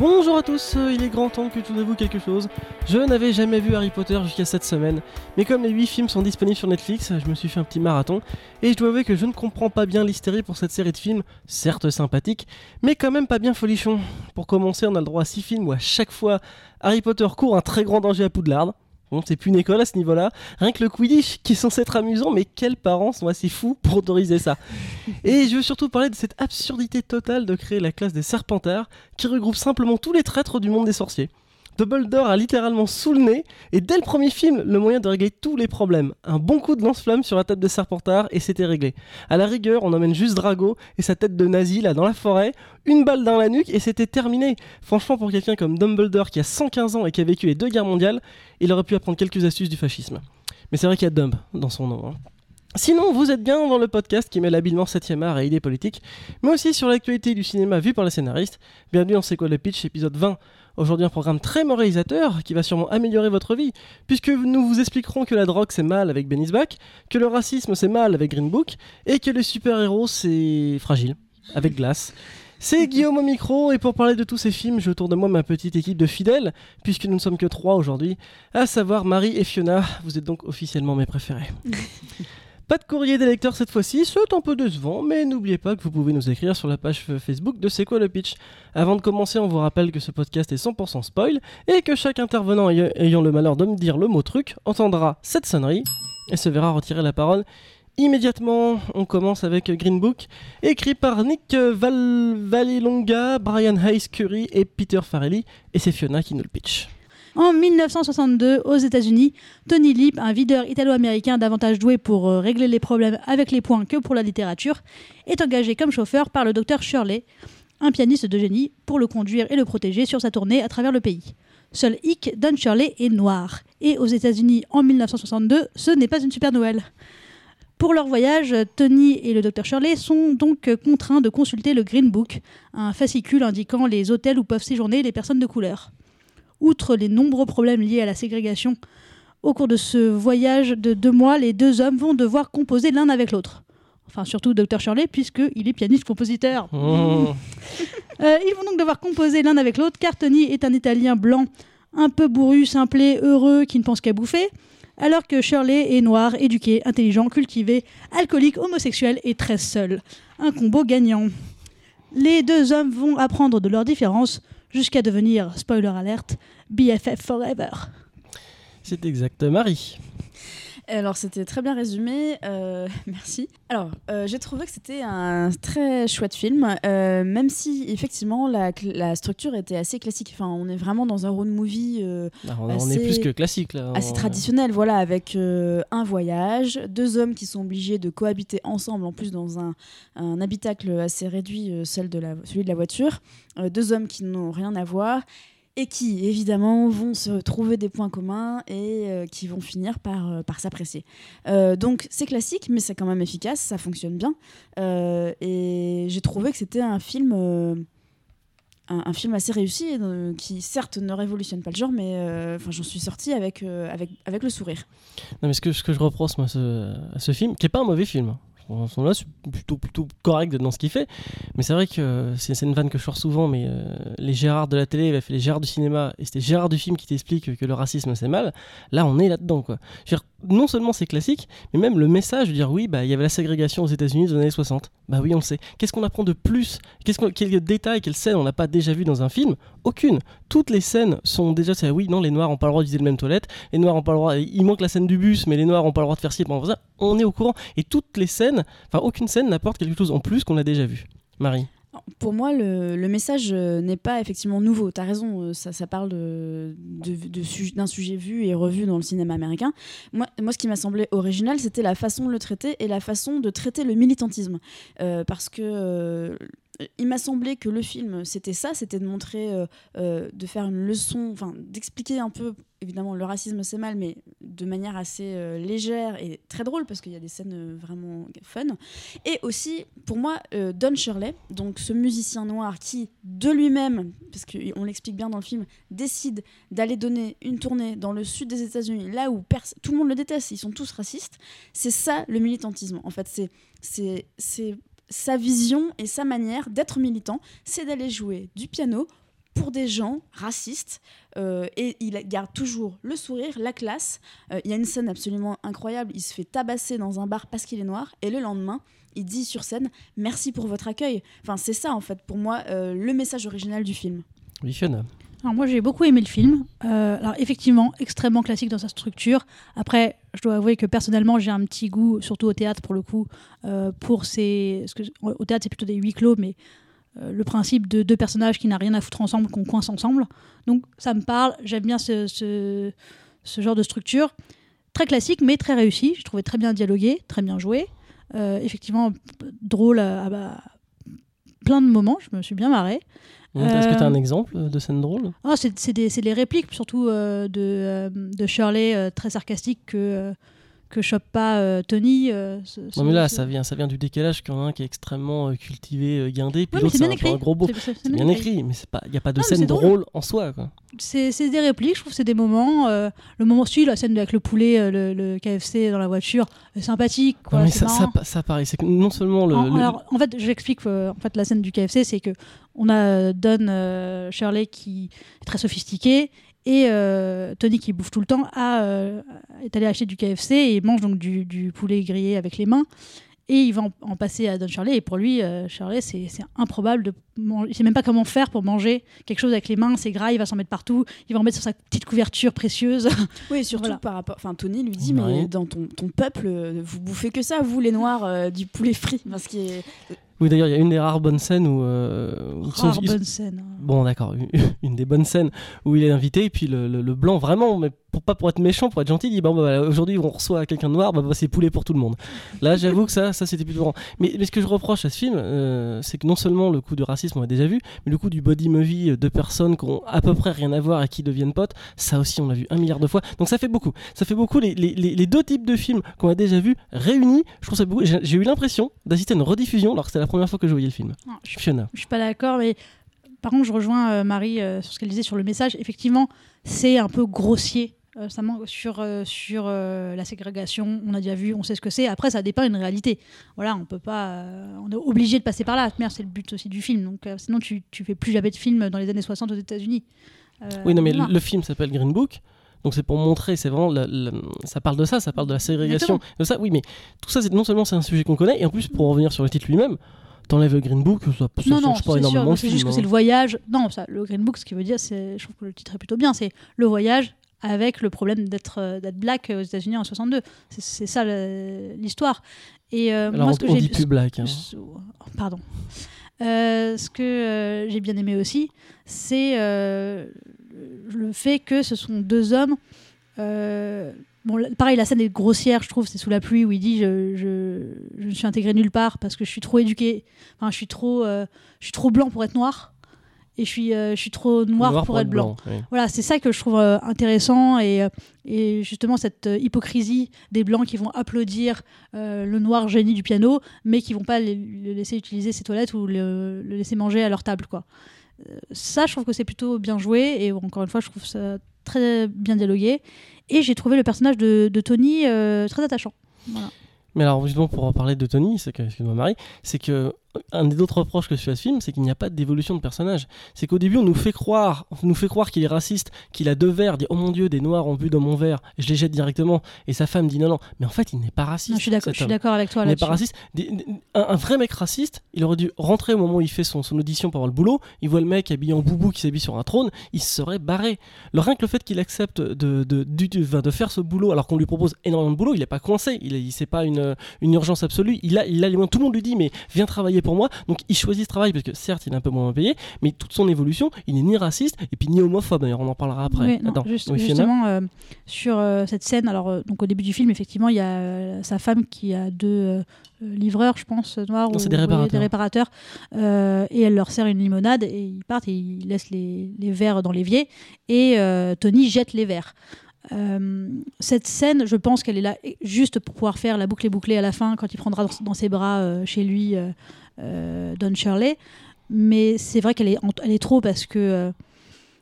Bonjour à tous, euh, il est grand temps que tout vous quelque chose. Je n'avais jamais vu Harry Potter jusqu'à cette semaine, mais comme les 8 films sont disponibles sur Netflix, je me suis fait un petit marathon, et je dois avouer que je ne comprends pas bien l'hystérie pour cette série de films, certes sympathique, mais quand même pas bien folichon. Pour commencer, on a le droit à 6 films où à chaque fois Harry Potter court un très grand danger à Poudlard. Bon, c'est plus une école à ce niveau-là. Rien que le Quidditch, qui est censé être amusant, mais quels parents sont assez fous pour autoriser ça Et je veux surtout parler de cette absurdité totale de créer la classe des Serpentards, qui regroupe simplement tous les traîtres du monde des sorciers. Dumbledore a littéralement sous le nez, et dès le premier film, le moyen de régler tous les problèmes. Un bon coup de lance-flamme sur la tête de Serpentard, et c'était réglé. À la rigueur, on emmène juste Drago et sa tête de nazi là dans la forêt, une balle dans la nuque, et c'était terminé. Franchement, pour quelqu'un comme Dumbledore qui a 115 ans et qui a vécu les deux guerres mondiales, il aurait pu apprendre quelques astuces du fascisme. Mais c'est vrai qu'il y a Dumb dans son nom. Hein. Sinon, vous êtes bien dans le podcast qui met l'habillement 7ème art et idées politiques, mais aussi sur l'actualité du cinéma vu par les scénaristes. Bienvenue dans C'est quoi le pitch, épisode 20. Aujourd'hui, un programme très moralisateur qui va sûrement améliorer votre vie, puisque nous vous expliquerons que la drogue c'est mal avec Benny's Back, que le racisme c'est mal avec Green Book, et que les super-héros c'est fragile avec Glace. C'est Guillaume au micro, et pour parler de tous ces films, je tourne de moi ma petite équipe de fidèles, puisque nous ne sommes que trois aujourd'hui, à savoir Marie et Fiona. Vous êtes donc officiellement mes préférés. Pas de courrier des lecteurs cette fois-ci, c'est un peu décevant, mais n'oubliez pas que vous pouvez nous écrire sur la page Facebook de C'est quoi le pitch. Avant de commencer, on vous rappelle que ce podcast est 100% spoil et que chaque intervenant ayant le malheur de me dire le mot truc entendra cette sonnerie et se verra retirer la parole immédiatement. On commence avec Green Book, écrit par Nick Val Vallelonga, Brian Hayes Curry et Peter Farrelly, et c'est Fiona qui nous le pitch. En 1962, aux États-Unis, Tony Lip, un videur italo-américain davantage doué pour euh, régler les problèmes avec les points que pour la littérature, est engagé comme chauffeur par le docteur Shirley, un pianiste de génie, pour le conduire et le protéger sur sa tournée à travers le pays. Seul hic, Don Shirley est noir. Et aux États-Unis, en 1962, ce n'est pas une super Noël. Pour leur voyage, Tony et le docteur Shirley sont donc contraints de consulter le Green Book, un fascicule indiquant les hôtels où peuvent séjourner les personnes de couleur outre les nombreux problèmes liés à la ségrégation. Au cours de ce voyage de deux mois, les deux hommes vont devoir composer l'un avec l'autre. Enfin, surtout Dr. Shirley, puisqu'il est pianiste-compositeur. Oh. Euh, ils vont donc devoir composer l'un avec l'autre, car Tony est un Italien blanc, un peu bourru, simplé, heureux, qui ne pense qu'à bouffer, alors que Shirley est noir, éduqué, intelligent, cultivé, alcoolique, homosexuel et très seul. Un combo gagnant. Les deux hommes vont apprendre de leurs différences, jusqu'à devenir, spoiler alert, BFF Forever. C'est exact, Marie. Alors c'était très bien résumé, euh, merci. Alors euh, j'ai trouvé que c'était un très chouette film, euh, même si effectivement la, la, structure était assez classique. Enfin on est vraiment dans un road movie. Ah, on, est plus que classique là. Assez traditionnel, voilà, avec un voyage, deux hommes qui sont obligés de cohabiter ensemble, en plus dans un, un habitacle assez réduit, celle de la, celui de la voiture, deux hommes qui n'ont rien à voir et qui évidemment vont se trouver des points communs et euh, qui vont finir par, euh, s'apprécier. Euh, donc c'est classique, mais c'est quand même efficace, ça fonctionne bien. et j'ai trouvé que c'était un film, un, film assez réussi, qui certes ne révolutionne pas le genre, mais j'en suis sortie avec, le sourire. Non, mais ce que, je reproche à ce film, qui n'est pas un mauvais film, hein, sont là, c'est plutôt, plutôt correct dans ce qu'il fait. Mais c'est vrai que c'est une vanne que je sors souvent, mais euh, les Gérard de la télé les Gérard du cinéma, et c'était Gérard du film qui t'explique que le racisme c'est mal. Là, on est là-dedans, quoi. non seulement c'est classique, mais même le message de dire oui, bah, il y avait la ségrégation aux États-Unis dans les années 60. Bah oui, on le sait. Qu'est-ce qu'on apprend de plus? Qu'est-ce qu'on, Quels détails, quelles scènes on n'a pas déjà vu dans un film? Aucune. Toutes les scènes sont déjà, c'est oui, non, les Noirs n'ont pas le droit d'utiliser le même toilette, les Noirs n'ont pas le droit, il manque la scène du bus, mais les Noirs n'ont pas le droit de faire ci pendant ça. On est au courant. Et toutes les scènes, enfin, aucune scène n'apporte quelque chose en plus qu'on a déjà vu. Marie pour moi, le, message euh, n'est pas effectivement nouveau. Tu as raison, euh, ça, parle d'un de, sujet vu et revu dans le cinéma américain. Moi, moi ce qui m'a semblé original, c'était la façon de le traiter et la façon de traiter le militantisme. Euh, parce que il m'a semblé que le film, c'était ça, c'était de montrer, euh, euh, de faire une leçon, enfin, d'expliquer un peu, évidemment, le racisme c'est mal, mais de manière assez euh, légère et très drôle, parce qu'il y a des scènes vraiment fun. Et aussi, pour moi, Don Shirley, donc ce musicien noir qui, de lui-même, parce qu'on l'explique bien dans le film, décide d'aller donner une tournée dans le sud des États-Unis, là où tout le monde le déteste, ils sont tous racistes, c'est ça le militantisme. En fait, c'est sa vision et sa manière d'être militant, c'est d'aller jouer du piano pour des gens racistes euh, et il garde toujours le sourire, la classe. Euh, il y a une scène absolument incroyable. Il se fait tabasser dans un bar parce qu'il est noir et le lendemain, il dit sur scène merci pour votre accueil. Enfin, c'est ça en fait pour moi euh, le message original du film. Oui, Fiona. Alors moi j'ai beaucoup aimé le film. Euh, alors effectivement extrêmement classique dans sa structure. Après je dois avouer que personnellement j'ai un petit goût surtout au théâtre pour le coup euh, pour ces au théâtre c'est plutôt des huis clos mais euh, le principe de deux personnages qui n'ont rien à foutre ensemble qu'on coince ensemble. Donc ça me parle. J'aime bien ce, ce, genre de structure très classique mais très réussi. Je trouvais très bien dialogué, très bien joué. Effectivement drôle à, à- à plein de moments. Je me suis bien marrée. Est-ce que tu as un Euh, exemple de scène drôle? Ah, c'est c'est des, c'est les répliques, surtout euh, de, euh, de Shirley, euh, très sarcastique, que, euh, que chope pas euh, Tony. euh, ce- Non mais là, ce- ça vient, ça vient du décalage qu'il y en a un qui est extrêmement euh, cultivé, guindé, puis Ouais, l'autre c'est bien un, un gros beau. C'est- C'est bien écrit, mais c'est pas, il y a pas de Non, scène drôle. en soi. C'est des répliques, je trouve c'est des moments. le moment aussi, la scène avec le poulet, le, le KFC dans la voiture, sympathique. Quoi, Non, mais ça, ça, ça pareil, c'est que non seulement le, En, le- alors, en fait, j'explique en fait, la scène du KFC, c'est que on a Don Shirley qui est très sophistiqué et euh, Tony qui bouffe tout le temps a, euh, est allé acheter du KFC et mange donc du, du poulet grillé avec les mains. Et il va en, en passer à Don Shirley. Et pour lui, euh, Shirley, c'est c'est improbable de manger. Il sait même pas comment faire pour manger quelque chose avec les mains. C'est gras, il va s'en mettre partout. Il va en mettre sur sa petite couverture précieuse. Oui, et surtout Voilà. par rapport. Enfin, Tony lui dit, Ouais. mais dans ton, ton peuple, euh, vous bouffez que ça, vous les noirs, euh, du poulet frit. Parce qu'il est... Oui, d'ailleurs, il y a une des rares bonnes scènes où. euh, où sont- Rare ils- scène. hein. Bon, d'accord, une- une des bonnes scènes où il est invité, et puis le, le- le blanc, vraiment, mais pour, pas pour être méchant, pour être gentil, il dit Bon, bah, voilà, aujourd'hui, on reçoit quelqu'un de noir, bah, bah, c'est poulet pour tout le monde. Là, j'avoue que ça, ça c'était plutôt grand. Mais, mais ce que je reproche à ce film, euh, c'est que non seulement le coup du racisme, on l'a déjà vu, mais le coup du body movie, deux personnes qui ont à peu près rien à voir et qui deviennent potes, ça aussi, on l'a vu un milliard de fois. Donc ça fait beaucoup. Ça fait beaucoup les, les- les- les deux types de films qu'on a déjà vus réunis. Je trouve ça beaucoup. J'ai j'ai eu l'impression d'assister à une rediffusion alors que c'était la première fois que je voyais le film. Non, je Fiona. Je suis pas d'accord, mais par contre, je rejoins euh, Marie euh, sur ce qu'elle disait sur le message. Effectivement, c'est un peu grossier. Euh, ça manque sur, euh, sur euh, la ségrégation, on a déjà vu, on sait ce que c'est. Après, ça dépeint une réalité. Voilà, on peut pas, on est obligé de passer par là. Merde, c'est le but aussi du film. Donc, sinon, tu, tu fais plus jamais de film dans les années 60 aux États-Unis. Oui, non, mais voilà. le, le film s'appelle Green Book. Donc c'est pour montrer, c'est vraiment, la- la- ça parle de ça, ça parle de la ségrégation, de ça. Oui, mais tout ça, c'est non seulement c'est un sujet qu'on connaît, et en plus pour revenir sur le titre lui-même, t'enlèves le Green Book, ça, ça non, non, change pas c'est énormément C'est juste que hein. c'est le voyage. Non, ça, le Green Book, ce qui veut dire, c'est, je trouve que le titre est plutôt bien. C'est le voyage avec le problème d'être euh, black aux États-Unis en 62. C'est, ça l'histoire. Et euh, Alors moi, ce que on dit plus black. hein. Pardon. Euh, ce que euh, j'ai bien aimé aussi, c'est euh, le fait que ce sont deux hommes. euh, bon, pareil, la scène est grossière, je trouve. C'est sous la pluie où il dit je, je, je ne suis intégré nulle part parce que je suis trop éduqué. Enfin, je suis trop, euh, je suis trop blanc pour être noir et je suis, euh, je suis trop noir, pour, être blanc. oui. Voilà, c'est ça que je trouve euh, intéressant et, euh, et justement cette hypocrisie des blancs qui vont applaudir le noir génie du piano, mais qui vont pas le, le laisser utiliser ses toilettes ou le, le laisser manger à leur table, quoi. Ça, je trouve que c'est plutôt bien joué et encore une fois, je trouve ça très bien dialogué. Et j'ai trouvé le personnage de, de Tony très attachant. Voilà. Mais alors justement pour en parler de Tony, c'est que, excuse-moi Marie, c'est que un des autres reproches que je fais à ce film, c'est qu'il n'y a pas d'évolution de personnage. C'est qu'au début, on nous fait croire, on nous fait croire qu'il est raciste, qu'il a deux verres, dit oh mon dieu, des noirs ont bu dans mon verre, je les jette directement. Et sa femme dit non non, mais en fait, il n'est pas raciste. Non, je suis d'accord, je suis d'accord avec toi Il n'est pas raciste. Des- un, un vrai mec raciste, il aurait dû rentrer au moment où il fait son, son audition pour avoir le boulot. Il voit le mec habillé en boubou qui s'habille sur un trône, il se serait barré. Le, rien que le fait qu'il accepte de, de, enfin, de faire ce boulot alors qu'on lui propose énormément de boulot, il n'est pas coincé. Il, il c'est pas une, une urgence absolue. Il a, il a les moyens. Tout le monde lui dit mais viens travailler pour moi. Donc il choisit ce travail parce que certes il est un peu moins payé, mais toute son évolution, il n'est ni raciste et puis ni homophobe. D'ailleurs on en parlera après. Oui, non, Attends, juste- oui, justement, euh, sur euh, cette scène, alors euh, donc au début du film, effectivement, il y a sa femme qui a deux livreurs, je pense, noirs Non, ou des réparateurs. réparateurs, et elle leur sert une limonade et ils partent et ils laissent les, les verres dans l'évier et Tony jette les verres. Euh, cette scène, je pense qu'elle est là juste pour pouvoir faire la boucle et bouclée à la fin quand il prendra dans, dans ses bras euh, chez lui euh, Don Shirley. Mais c'est vrai qu'elle est, en- elle est trop parce que euh,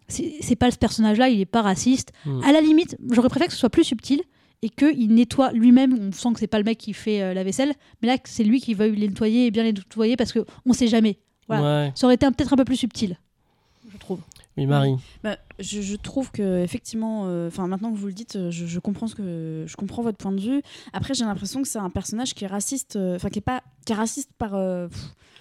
c'est pas ce personnage-là, il est pas raciste. Hmm. À la limite, j'aurais préféré que ce soit plus subtil et qu'il nettoie lui-même. On sent que c'est pas le mec qui fait euh, la vaisselle, mais là c'est lui qui veuille les nettoyer et bien les nettoyer parce que on sait jamais. Voilà. Ouais. Ça aurait été peut-être un peu plus subtil. Oui, Marie. Bah, je, je trouve que effectivement, euh, enfin maintenant que vous le dites, euh, je, je comprends ce que je comprends votre point de vue. Après, j'ai l'impression que c'est un personnage qui est raciste, euh, enfin qui est pas qui est raciste par euh,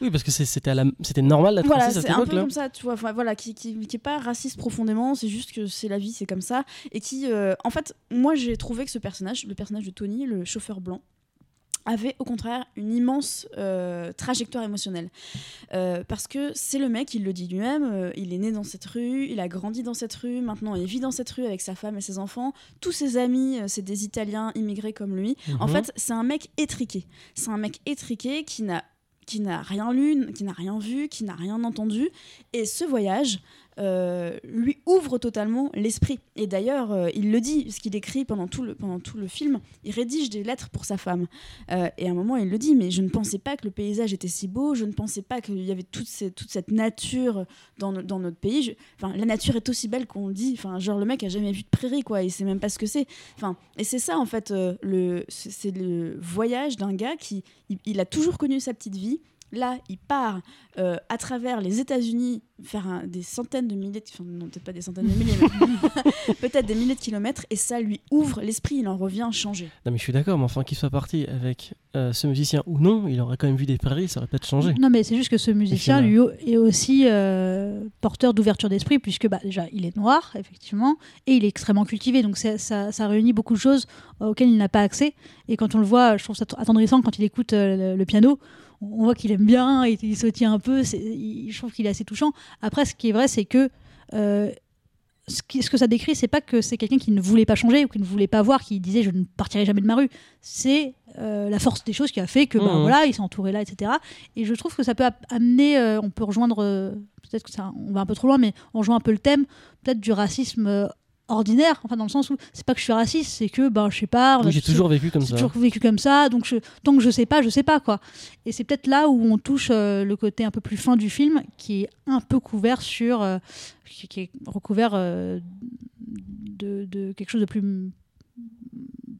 Oui, parce que c'est- c'était la- c'était normal d'être voilà, raciste à c'est cette un peu comme ça, tu vois, voilà, qui, qui, qui est pas raciste profondément, c'est juste que c'est la vie, c'est comme ça, et qui, en fait, moi j'ai trouvé que ce personnage, le personnage de Tony, le chauffeur blanc, avait au contraire une immense euh, trajectoire émotionnelle. Euh, parce que c'est le mec, il le dit lui-même, euh, il est né dans cette rue, il a grandi dans cette rue, maintenant il vit dans cette rue avec sa femme et ses enfants, tous ses amis, c'est des Italiens immigrés comme lui. En Mhm. fait, c'est un mec étriqué. C'est un mec étriqué qui n'a qui n'a rien lu, qui n'a rien vu, qui n'a rien entendu. Et ce voyage euh, lui ouvre totalement l'esprit. Et d'ailleurs, euh, il le dit, ce qu'il écrit pendant tout, le, pendant tout le film, il rédige des lettres pour sa femme. Euh, et à un moment, il le dit, mais je ne pensais pas que le paysage était si beau, je ne pensais pas qu'il y avait toute, toute cette nature dans, dans notre pays. Enfin, la nature est aussi belle qu'on le dit. Enfin, genre, le mec a jamais vu de prairie, quoi, il sait même pas ce que c'est. Enfin, et c'est ça, en fait, le, c'est le voyage d'un gars qui il a toujours connu sa petite vie. Là, il part euh, à travers les États-Unis faire un- des centaines de milliers, de, enfin, non peut-être pas des centaines de milliers, mais peut-être des milliers de kilomètres, et ça lui ouvre l'esprit. Il en revient changé. Non, mais je suis d'accord, mais enfin, qu'il soit parti avec euh, ce musicien ou non, il aurait quand même vu des prairies, ça aurait peut-être changé. Non, mais c'est juste que ce musicien, lui, est aussi euh, porteur d'ouverture d'esprit, puisque bah, déjà, il est noir, effectivement, et il est extrêmement cultivé. Donc ça, ça réunit beaucoup de choses auxquelles il n'a pas accès. Et quand on le voit, je trouve ça attendrissant quand il écoute euh, le, le piano. On voit qu'il aime bien, il, il sautille un peu. il- je trouve qu'il est assez touchant. Après, ce qui est vrai, c'est que. euh, ce, qui- ce que ça décrit, c'est pas que c'est quelqu'un qui ne voulait pas changer ou qui ne voulait pas voir, qui disait je ne partirai jamais de ma rue. C'est euh, la force des choses qui a fait que, bah, Mhm. voilà, il s'est entouré là, etc. Et je trouve que ça peut amener, euh, on peut rejoindre, peut-être que ça, on va un peu trop loin, mais on rejoint un peu le thème, peut-être du racisme ordinaire, enfin dans le sens où c'est pas que je suis raciste, c'est que, ben, je sais pas, Oui, j'ai toujours vécu comme ça. toujours vécu comme ça, donc je, tant que je sais pas, je sais pas quoi. Et c'est peut-être là où on touche euh, le côté un peu plus fin du film, qui est un peu couvert sur, euh, qui, qui est recouvert euh, de, de quelque chose de plus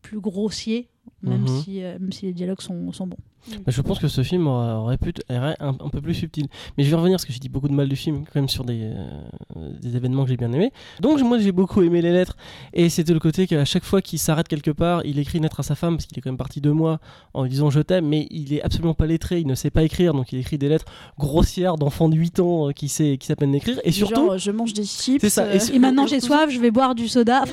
plus grossier, même Mhm. si même si les dialogues sont, sont bons. Bah, je pense que ce film aurait, pu être un, un peu plus subtil. Mais je vais revenir parce que j'ai dit beaucoup de mal du film, quand même sur des, euh, des événements que j'ai bien aimés. Donc moi j'ai beaucoup aimé les lettres. Et c'était le côté qu'à chaque fois qu'il s'arrête quelque part, il écrit une lettre à sa femme, parce qu'il est quand même parti deux mois en lui disant je t'aime, mais il est absolument pas lettré, il ne sait pas écrire, donc il écrit des lettres grossières d'enfant de 8 ans euh, qui sait, qui sait à peine écrire. Et surtout, genre, euh, je mange des chips. Ça, euh, et Et maintenant j'ai soif, je vais boire du soda.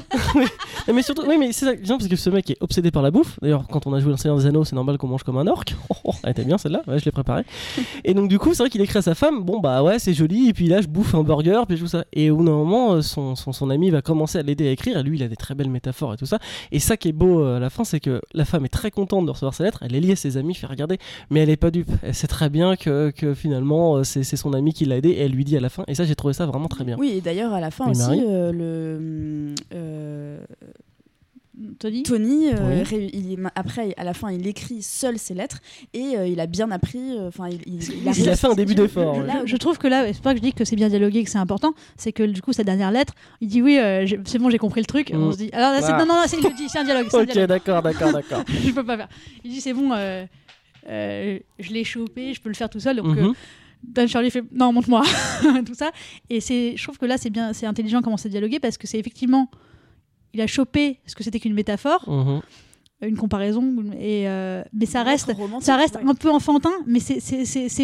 Mais surtout, oui, mais c'est ça, parce que ce mec est obsédé par la bouffe. D'ailleurs, quand on a joué dans Seigneur des Anneaux, c'est normal qu'on mange comme un orc. Elle était bien celle-là, ouais, je l'ai préparée. Et donc, du coup, c'est vrai qu'il écrit à sa femme Bon, bah ouais, c'est joli, et puis là, je bouffe un burger, puis je joue ça. Et au bout d'un moment, euh, son, son, son ami va commencer à l'aider à écrire, et lui, il a des très belles métaphores et tout ça. Et ça qui est beau euh, à la fin, c'est que la femme est très contente de recevoir ses lettres, elle les lit à ses amis, fait regarder, mais elle est pas dupe. Elle sait très bien que, que finalement, euh, c'est c'est son ami qui l'a aidé, et elle lui dit à la fin. Et ça, j'ai trouvé ça vraiment très bien. Oui, et d'ailleurs, à la fin Oui, aussi, euh, le. euh, Tony Tony, euh, Oui. il après, à la fin, il écrit seul ses lettres et euh, il a bien appris. euh, Enfin, il, il, Il a fait un début d'effort. ouais. Je trouve que là, c'est pas que je dis que c'est bien dialogué, que c'est important, c'est que du coup, sa dernière lettre, il dit oui, euh, c'est bon, j'ai compris le truc. Mm. On se dit, alors là, Ah. non, non, non, il dit, c'est un dialogue. Ok, d'accord, d'accord, d'accord. je peux pas faire. Il dit, c'est bon, euh, euh, je l'ai chopé, je peux le faire tout seul. Donc, euh, Mhm. Dan Charlie fait, non, montre-moi, tout ça. Et c'est, je trouve que là, c'est bien, c'est intelligent comment c'est dialogué parce que c'est effectivement, il a chopé ce que c'était qu'une métaphore, Mhm. une comparaison, et, euh, mais ça reste ça reste ouais. un peu enfantin, mais c'est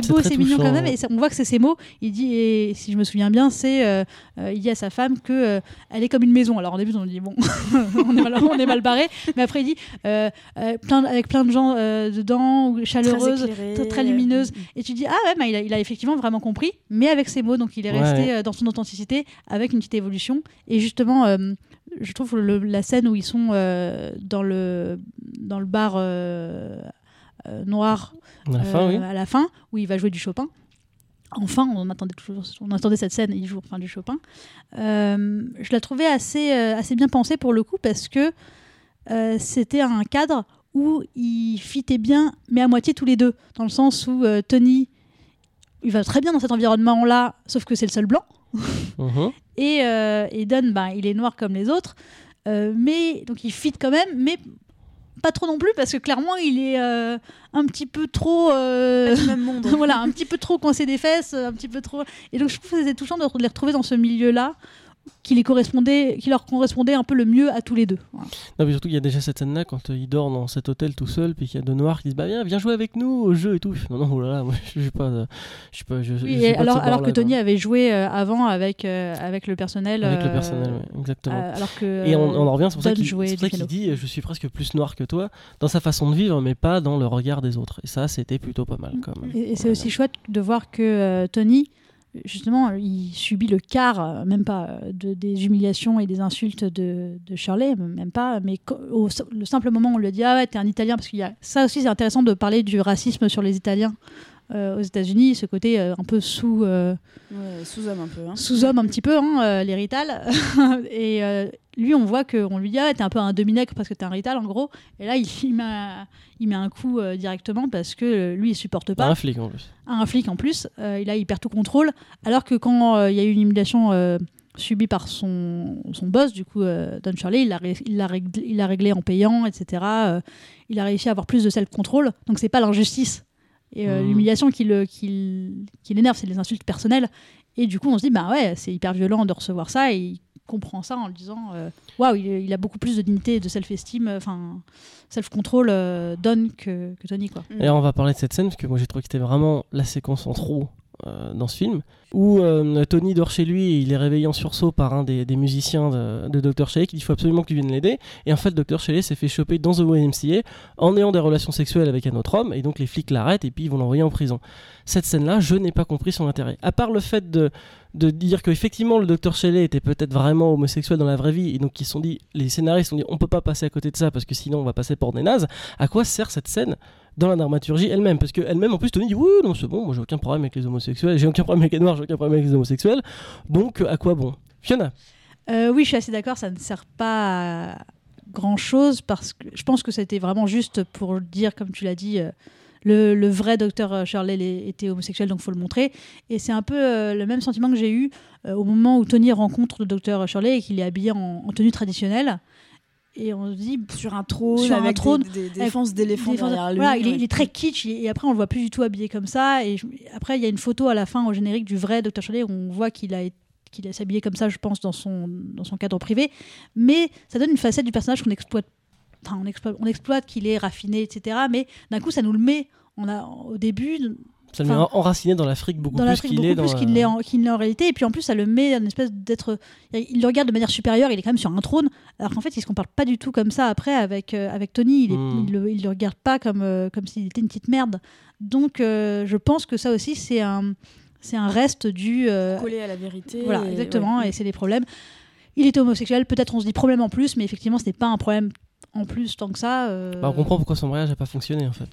beau, c'est mignon touchant, quand même. ouais. Et ça- on voit que c'est ses mots. Il dit, et si je me souviens bien, c'est euh, euh, il dit à sa femme que euh, elle est comme une maison. Alors au début, on dit bon, on, est mal, on est mal barré, mais après il dit plein, avec plein de gens euh, dedans, chaleureuse. très, éclairé, très- lumineuse. euh, Et tu dis, ah ouais, bah, il, a, il a effectivement vraiment compris, mais avec ses mots. Donc il est Ouais, resté euh, dans son authenticité, avec une petite évolution. Et justement, euh, je trouve le- la scène où ils sont euh, dans, le, dans le bar euh, euh, noir À la fin, oui. à la fin, où il va jouer du Chopin. Enfin, on attendait toujours, on attendait cette scène, il joue enfin du Chopin. Je la trouvais assez, assez bien pensée pour le coup parce que c'était un cadre où ils fitaient bien, mais à moitié tous les deux, dans le sens où Tony, il va très bien dans cet environnement-là, sauf que c'est le seul blanc. Mhm. Et, euh, et Don, ben, il est noir comme les autres. Euh, mais donc il fit quand même, mais pas trop non plus parce que clairement il est euh, un petit peu trop euh, même monde. voilà un petit peu trop coincé des fesses un petit peu trop et donc je trouve que c'était touchant de les retrouver dans ce milieu là qui les correspondait qui leur correspondait un peu le mieux à tous les deux Voilà. Non, mais surtout, il y a déjà cette scène-là quand euh, il dort dans cet hôtel tout seul, puis qu'il y a deux noirs qui disent Bah, viens, viens jouer avec nous au jeu et tout. Non, non, oh là là, moi, je suis pas. euh, Je suis pas. Je, je Oui, suis et pas de alors, que Tony quoi. avait joué euh, avant avec, euh, avec le personnel. Avec le personnel, ouais, exactement. alors que, Et on, on en revient, c'est pour ça qu'il piano. dit Je suis presque plus noir que toi dans sa façon de vivre, mais pas dans le regard des autres. Et ça, c'était plutôt pas mal. Quand même. Et, et c'est aussi chouette de voir que Tony, justement, il subit le quart, euh, même pas, euh, de, des humiliations et des insultes de, de Shirley, même pas, mais au, le simple moment où on lui dit Ah ouais, t'es un Italien, parce qu'il y a ça aussi, c'est intéressant de parler du racisme sur les Italiens euh, aux États-Unis, ce côté euh, un peu sous. euh, Ouais, Sous-homme un peu. Hein. sous-homme un petit peu, hein, euh, les Rital. et euh, lui, on voit qu'on lui dit ah, t'es un peu un demi-nègre parce que t'es un Rital en gros. Et là, il, il met, un- il met un coup euh, directement parce que lui, il supporte pas. Un flic en plus. Un flic en plus. Euh, et là, il perd tout contrôle. Alors que quand euh, il y a eu une humiliation euh, subie par son, son boss, du coup, euh, Don Shirley, il l'a il réglé, en payant, etc. Euh, il a réussi à avoir plus de self-control. Donc, c'est pas l'injustice. Et euh, Mhm. l'humiliation qui, le- qui, qui l'énerve, c'est les insultes personnelles. Et du coup, on se dit, bah ouais, c'est hyper violent de recevoir ça. Et il comprend ça en le disant, euh, waouh, il, il a beaucoup plus de dignité et de self-esteem, euh, enfin, self-control, euh, Don que, que Tony, quoi. Et on va parler de cette scène parce que moi j'ai trouvé que c'était vraiment la séquence en trop euh, dans ce film où euh, Tony dort chez lui et il est réveillé en sursaut par un des, musiciens de, Dr. Shelley qui dit il faut absolument que tu viennes l'aider et en fait Dr. Shelley s'est fait choper dans The YMCA en ayant des relations sexuelles avec un autre homme et donc les flics l'arrêtent et puis ils vont l'envoyer en prison. Cette scène là je n'ai pas compris son intérêt. À part le fait de, de dire qu'effectivement le Dr. Shelley était peut-être vraiment homosexuel dans la vraie vie et donc ils sont dit les scénaristes ont dit on peut pas passer à côté de ça parce que sinon on va passer pour des nazes. À quoi sert cette scène? Dans la dramaturgie elle-même parce que elle-même en plus Tony dit oui non c'est bon moi j'ai aucun problème avec les homosexuels j'ai aucun problème avec les noirs j'ai aucun problème avec les homosexuels donc à quoi bon? Fiona? Euh, oui, je suis assez d'accord, ça ne sert pas à grand chose parce que je pense que c'était vraiment juste pour dire, comme tu l'as dit, euh, le, le vrai docteur Shirley était homosexuel, donc faut le montrer. Et c'est un peu euh, le même sentiment que j'ai eu euh, au moment où Tony rencontre le docteur Shirley et qu'il est habillé en tenue traditionnelle. Et on se dit, Sur un trône, Sur un trône, des, d'éléphants Défenseur- derrière lui. Voilà, il, est, ouais. il est très kitsch et après on le voit plus du tout habillé comme ça. Et je- après il y a une photo à la fin au générique du vrai Dr Shirley où on voit qu'il a été- qu'il comme ça, je pense, dans son, dans son cadre privé. Mais ça donne une facette du personnage qu'on exploite. Enfin, on exploite, on exploite qu'il est raffiné, etc. Mais d'un coup, ça nous le met on a, au début ça le met enraciné dans l'Afrique beaucoup dans plus qu'il est dans qu'il l'est en, réalité. Et puis en plus, ça le met une espèce d'être. Il le regarde de manière supérieure, il est quand même sur un trône, alors qu'en fait, il se comporte pas du tout comme ça après avec, euh, avec Tony. Il, est- Mm. il, le, il le regarde pas comme, euh, comme s'il était une petite merde. Donc euh, je pense que ça aussi, c'est un, c'est un reste du. euh, collé à la vérité. voilà, et- exactement, ouais. et c'est des problèmes. Il était homosexuel, peut-être on se dit problème en plus, mais effectivement, ce n'est pas un problème en plus tant que ça. euh, Bah, on comprend pourquoi son mariage n'a pas fonctionné en fait.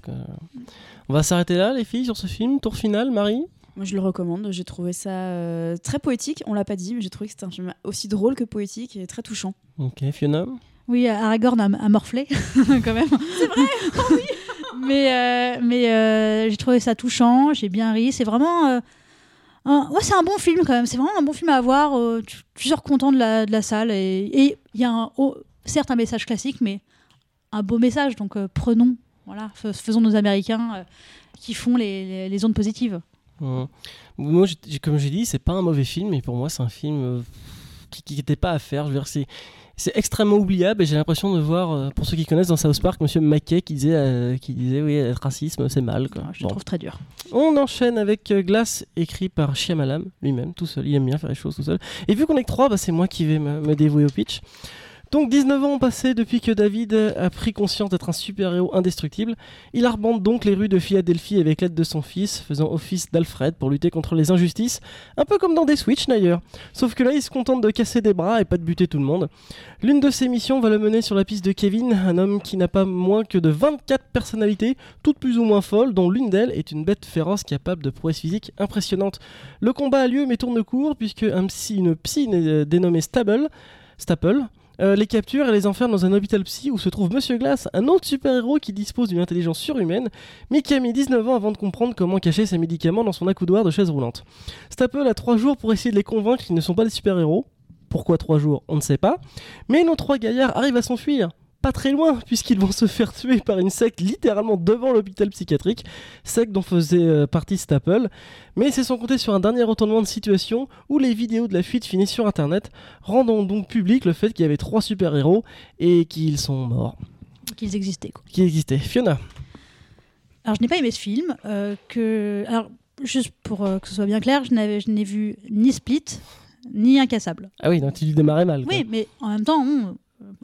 On va s'arrêter là les filles sur ce film. Tour final, Marie? Moi, je le recommande. J'ai trouvé ça euh, très poétique. On l'a pas dit, mais j'ai trouvé que c'était un film aussi drôle que poétique et très touchant. Ok, Fiona? Oui, Aragorn a, a morflé, quand même. C'est vrai, oui. mais euh, mais euh, j'ai trouvé ça touchant, j'ai bien ri. C'est vraiment. Un- ouais, c'est un bon film quand même. C'est vraiment un bon film à voir. euh, tu, sors content de la, de la salle. Et il y a un, oh, certes un message classique, mais un beau message. Donc euh, prenons, voilà, fais- faisons nos Américains euh, qui font les, les, positives. Mhm. Moi, j'ai- comme j'ai dit, c'est pas un mauvais film, mais pour moi, c'est un film qui n'était pas à faire. Je veux dire, c'est, extrêmement oubliable et j'ai l'impression de voir, euh, pour ceux qui connaissent dans South Park, Monsieur McKay qui disait, euh, qui disait oui, être racisme, c'est mal. Quoi. Ouais, je Bon. trouve très dur. On enchaîne avec euh, Glace, écrit par Shyamalan lui-même, tout seul. Il aime bien faire les choses tout seul. Et vu qu'on est que trois, bah, c'est moi qui vais me, me dévouer au pitch. Donc 19 ans ont passé depuis que David a pris conscience d'être un super-héros indestructible. Il arbande donc les rues de Philadelphie avec l'aide de son fils, faisant office d'Alfred pour lutter contre les injustices, un peu comme dans des Switch d'ailleurs. Sauf que là, il se contente de casser des bras et pas de buter tout le monde. L'une de ses missions va le mener sur la piste de Kevin, un homme qui n'a pas moins que de 24 personnalités, toutes plus ou moins folles, dont l'une d'elles est une bête féroce capable de prouesses physiques impressionnantes. Le combat a lieu mais tourne court puisque un psy- une psy euh, dénommée Stable, Staple euh, les capture et les enferme dans un hôpital psy où se trouve Monsieur Glass, un autre super-héros qui dispose d'une intelligence surhumaine, mais qui a mis 19 ans avant de comprendre comment cacher ses médicaments dans son accoudoir de chaise roulante. Staple a 3 jours pour essayer de les convaincre qu'ils ne sont pas des super-héros. Pourquoi 3 jours On ne sait pas. Mais nos trois gaillards arrivent à s'enfuir. Pas très loin, puisqu'ils vont se faire tuer par une secte littéralement devant l'hôpital psychiatrique, secte dont faisait euh, partie Staple. Mais c'est sans compter sur un dernier retournement de situation où les vidéos de la fuite finissent sur internet, rendant donc public le fait qu'il y avait trois super-héros et qu'ils sont morts, qu'ils existaient. Quoi. qu'ils existaient. Fiona Alors, je n'ai pas aimé ce film. euh, que... Alors, juste pour euh, que ce soit bien clair, je n'avais- je n'ai vu ni Split, ni Incassable. Ah oui, donc tu démarrais mal. quoi. Oui, mais en même temps, on- euh,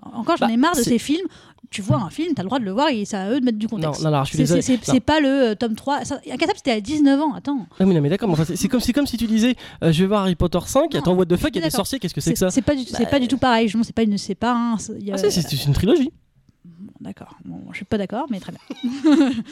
encore j'en Bah, ai marre de ces films. Tu vois un film, t'as le droit de le voir et c'est à eux de mettre du Non, contexte. non, alors je suis désolé. c'est Non. pas le euh, tome 3. Ça, Incassable, c'était à 19 ans. Attends. Ah oui, non, mais d'accord, enfin, c'est comme, si tu disais euh, je vais voir Harry Potter 5, Non, attends, what the fuck, il y a des sorciers, qu'est-ce que c'est que ça C'est pas, du, c'est pas du tout pareil. Je- C'est pas une. C'est pas un. y a- Ah, c'est une trilogie. D'accord. Bon, je suis pas d'accord, mais très bien.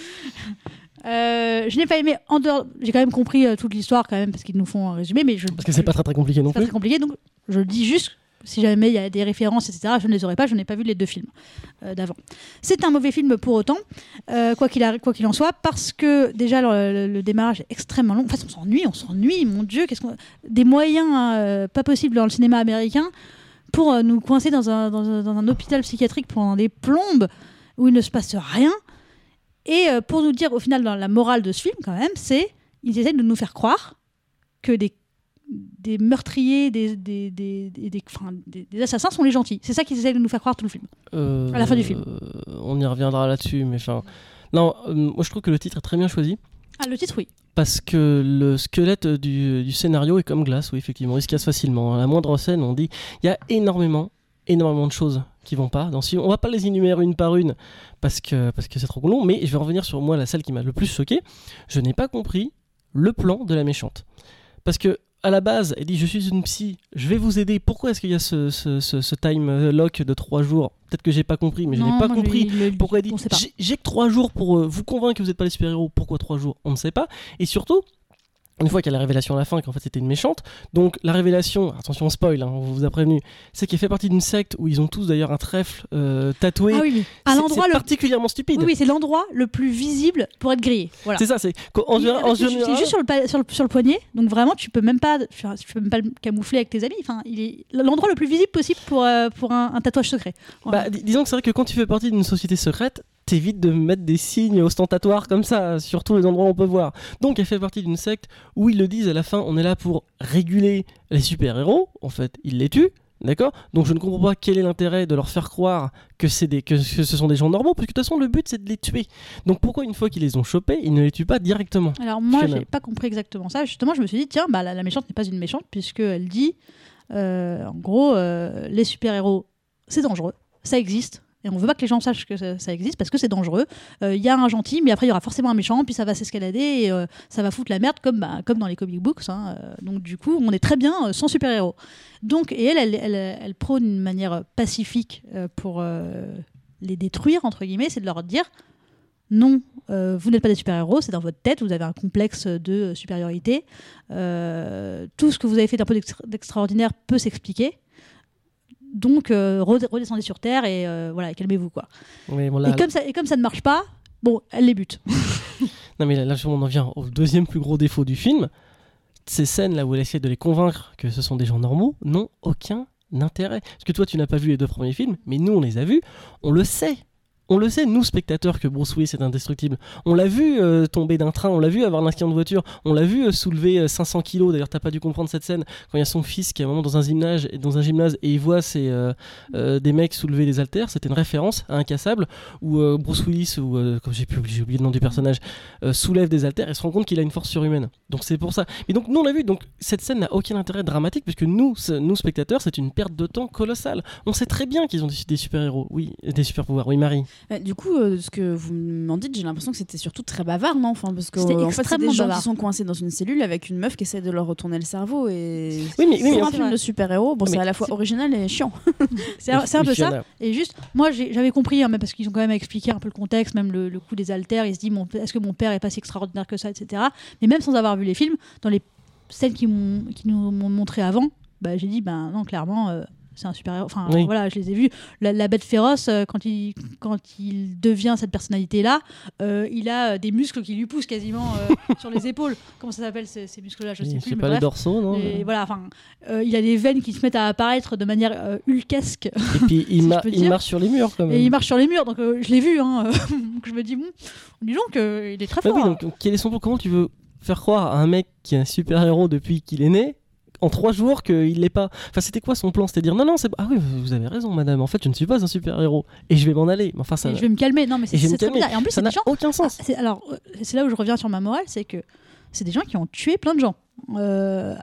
Euh, je n'ai pas aimé en dehors. J'ai quand même compris euh, toute l'histoire quand même parce qu'ils nous font un résumé, mais je. Parce que c'est pas très très compliqué non c'est pas plus. très compliqué. Donc je le dis juste. Si jamais il y a des références, etc., je ne les aurais pas. Je n'ai pas vu les deux films euh, d'avant. C'est un mauvais film pour autant, euh, quoi qu'il en soit, parce que déjà le, démarrage est extrêmement long. En fait, on s'ennuie, on s'ennuie. Mon Dieu, qu'est-ce qu'on des moyens euh, pas possibles dans le cinéma américain pour euh, nous coincer dans un, dans, un, dans un hôpital psychiatrique pendant des plombes où il ne se passe rien. Et pour nous dire, au final, dans la morale de ce film, quand même, c'est ils essaient de nous faire croire que des, des meurtriers, des, des, des, des, des- enfin, des- des assassins sont les gentils. C'est ça qu'ils essaient de nous faire croire tout le film. Euh, À la fin du film. euh, on y reviendra là-dessus, mais enfin. Non, euh, moi je trouve que le titre est très bien choisi. Ah, le titre, oui. Parce que le squelette du, du scénario est comme glace, oui, effectivement. Il se casse facilement. À la moindre scène, on dit il y a énormément, énormément de choses qui vont pas. Dans ce film. On va pas les énumérer une par une parce que parce que c'est trop long, mais je vais revenir sur moi, la celle qui m'a le plus choqué. Je n'ai pas compris le plan de la méchante. Parce que à la base, elle dit Je suis une psy, je vais vous aider. Pourquoi est-ce qu'il y a ce, ce, ce- ce time lock de trois jours? Peut-être que j'ai pas compris, mais je n'ai pas compris. le- Pourquoi elle dit. J'ai- que trois jours pour euh, vous convaincre que vous n'êtes pas les super-héros. Pourquoi trois jours? On ne sait pas. Et surtout, une fois qu'il y a la révélation à la fin qu'en fait c'était une méchante, donc la révélation, attention spoil, hein, on vous a prévenu, c'est qu'elle fait partie d'une secte où ils ont tous d'ailleurs un trèfle euh, tatoué. Ah oui, mais à l'endroit le particulièrement stupide. oui, oui, c'est l'endroit le plus visible pour être grillé. Voilà. C'est ça, c'est en, en c'est général- juste sur le, pa- sur, le, sur le poignet, donc vraiment tu peux même pas, tu peux même pas le camoufler avec tes amis. Enfin, il est l'endroit le plus visible possible pour, euh, pour un, un tatouage secret. Voilà. Bah, dis- disons que c'est vrai que quand tu fais partie d'une société secrète, t'évites de mettre des signes ostentatoires comme ça sur tous les endroits où on peut voir. Donc elle fait partie d'une secte où ils le disent à la fin, on est là pour réguler les super-héros. En fait, ils les tuent. D'accord? Donc je ne comprends pas quel est l'intérêt de leur faire croire que, c'est des, que, ce sont des gens normaux, parce que de toute façon le but c'est de les tuer. Donc pourquoi une fois qu'ils les ont chopés, ils ne les tuent pas directement? Alors moi, j'ai pas compris exactement ça. Justement, je me suis dit tiens, bah la, la méchante n'est pas une méchante puisqu'elle dit, euh, en gros, euh, les super héros, c'est dangereux, ça existe. Et on veut pas que les gens sachent que ça, existe parce que c'est dangereux. Euh, Il y a un gentil, mais après il y aura forcément un méchant, puis ça va s'escalader et euh, ça va foutre la merde comme, bah, dans les comic books. hein. Euh, Donc du coup, on est très bien euh, sans super-héros. Donc, et elle, elle, elle, prône une manière pacifique euh, pour euh, les détruire, entre guillemets, c'est de leur dire non, euh, vous n'êtes pas des super-héros, c'est dans votre tête, vous avez un complexe de supériorité. Euh, tout ce que vous avez fait d'un peu d'extra- d'extraordinaire peut s'expliquer. Donc, euh, rede- redescendez sur Terre et euh, voilà, calmez-vous. quoi. Mais bon, là- et, comme ça, et comme ça ne marche pas, bon, elle les bute. Non mais là, là, on en vient au deuxième plus gros défaut du film. Ces scènes là où elle essaie de les convaincre que ce sont des gens normaux n'ont aucun intérêt. Parce que toi tu n'as pas vu les deux premiers films, mais nous on les a vus, on le sait. On le sait, nous spectateurs, que Bruce Willis est indestructible. On l'a vu euh, tomber d'un train, on l'a vu avoir un accident de voiture, on l'a vu euh, soulever euh, 500 kilos. D'ailleurs, t'as pas dû comprendre cette scène quand il y a son fils qui est à un moment dans un gymnase, dans un gymnase et il voit ces, euh, euh, des mecs soulever des haltères. C'était une référence à Incassable où euh, Bruce Willis, ou euh, comme j'ai oublié le nom du personnage, euh, soulève des haltères et se rend compte qu'il a une force surhumaine. Donc c'est pour ça. Et donc nous on l'a vu. Donc cette scène n'a aucun intérêt dramatique puisque nous, nous spectateurs, c'est une perte de temps colossale. On sait très bien qu'ils ont des, des super héros, oui, des super pouvoirs. Oui, Marie. Euh, du coup, euh, ce que vous m'en dites, j'ai l'impression que c'était surtout très bavard, non? Enfin, Parce que en fait, c'est des gens bavard. qui sont coincés dans une cellule avec une meuf qui essaie de leur retourner le cerveau. Et Oui, mais, oui, mais pour en un film de super-héros, bon, c'est à la fois original et chiant. C'est un, peu ça. Et juste, moi j'avais compris, hein, mais parce qu'ils ont quand même expliqué un peu le contexte, même le, le coup des haltères. Il se dit, est-ce que mon père est pas si extraordinaire que ça, etc. Mais même sans avoir vu les films, dans les scènes qui, nous m'ont montré avant, bah, j'ai dit, ben non, clairement, euh, c'est un super héros. Enfin, Oui. voilà, je les ai vus. La, la bête féroce, euh, quand il, quand il devient cette personnalité-là, euh, il a euh, des muscles qui lui poussent quasiment euh, sur les épaules. Comment ça s'appelle ces, ces muscles-là? Je sais Je plus. sais mais pas les bref. dorsaux, non Et voilà, enfin, euh, il a des veines qui se mettent à apparaître de manière hulkesque Et puis il, si ma- marche sur les murs quand même. et il marche sur les murs. Donc je l'ai vu. Hein, donc je me dis bon, dis donc, euh, il est très Bah fort. oui, donc quel est son Comment tu veux faire croire à un mec qui est un super héros depuis qu'il est né en trois jours qu'il l'est pas Enfin, c'était quoi son plan? C'était dire non, non, c'est ah oui, vous avez raison, madame. En fait, je ne suis pas un super héros et je vais m'en aller. Mais enfin, ça, Et je vais me calmer. Non, mais c'est très bizarre. Et en plus, ça c'est n'a des gens. aucun sens. Ah, alors, euh, c'est là où je reviens sur ma morale, c'est que c'est des gens qui ont tué plein de gens. Euh,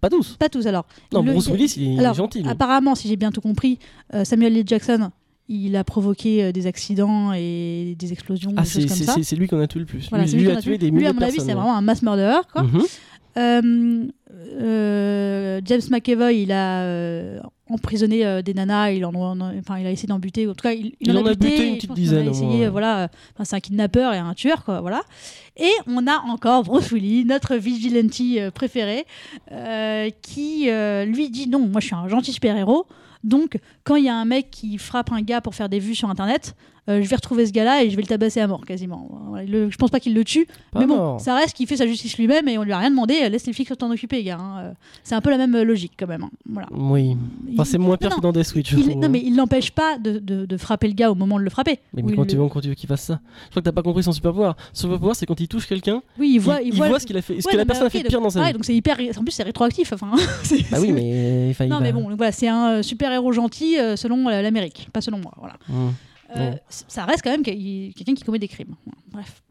Pas tous. pas tous alors. Non, Le- Bruce Willis, il est, alors, gentil. lui. Apparemment, si j'ai bien tout compris, euh, Samuel L. Jackson, il a provoqué euh, des accidents et des explosions, Ah, des c'est lui qu'on a tué le plus. Voilà, lui, lui qu'on a tué des Lui, milliers à de mon avis, c'est vraiment un mass murderer. Quoi. Mhm. James McAvoy, il a euh, emprisonné euh, des nanas, il, en, en- enfin, il a essayé d'en buter. En tout cas, il, Il en a buté une et petite dizaine, essayé, euh, voilà, euh, enfin, c'est un kidnappeur et un tueur, quoi. Voilà. Et on a encore Bruce Willis, notre vigilante euh, préféré, euh, qui euh, lui dit non, moi je suis un gentil super-héros. Donc, quand il y a un mec qui frappe un gars pour faire des vues sur Internet, euh, je vais retrouver ce gars-là et je vais le tabasser à mort quasiment. Voilà, il le- je pense pas qu'il le tue, Pas mais bon, mort. ça reste qu'il fait sa justice lui-même et on lui a rien demandé. euh, Laisse les flics s'en occuper, gars. hein. Euh, C'est un peu la même euh, logique quand même. hein. Voilà. Oui. Enfin, c'est moins pire non, que dans Death Switch. il- non, hein. mais il l'empêche pas de, de- de frapper le gars au moment de le frapper. Mais, quand, tu veux, quand tu veux qu'il fasse ça Je crois que t'as pas compris son super pouvoir. Son super pouvoir, c'est quand il touche quelqu'un, Oui, il voit, il, voit, ce qu'il a fait, ce Ouais, que la personne a fait de pire donc- dans sa ouais, vie. donc c'est hyper. En plus, c'est rétroactif. Enfin, c'est- Bah oui, mais Non, mais bon, voilà, c'est un super héros gentil euh, selon euh, l'Amérique, pas selon moi. Voilà. Euh, Ça reste quand même quelqu'un qui commet des crimes. Bref.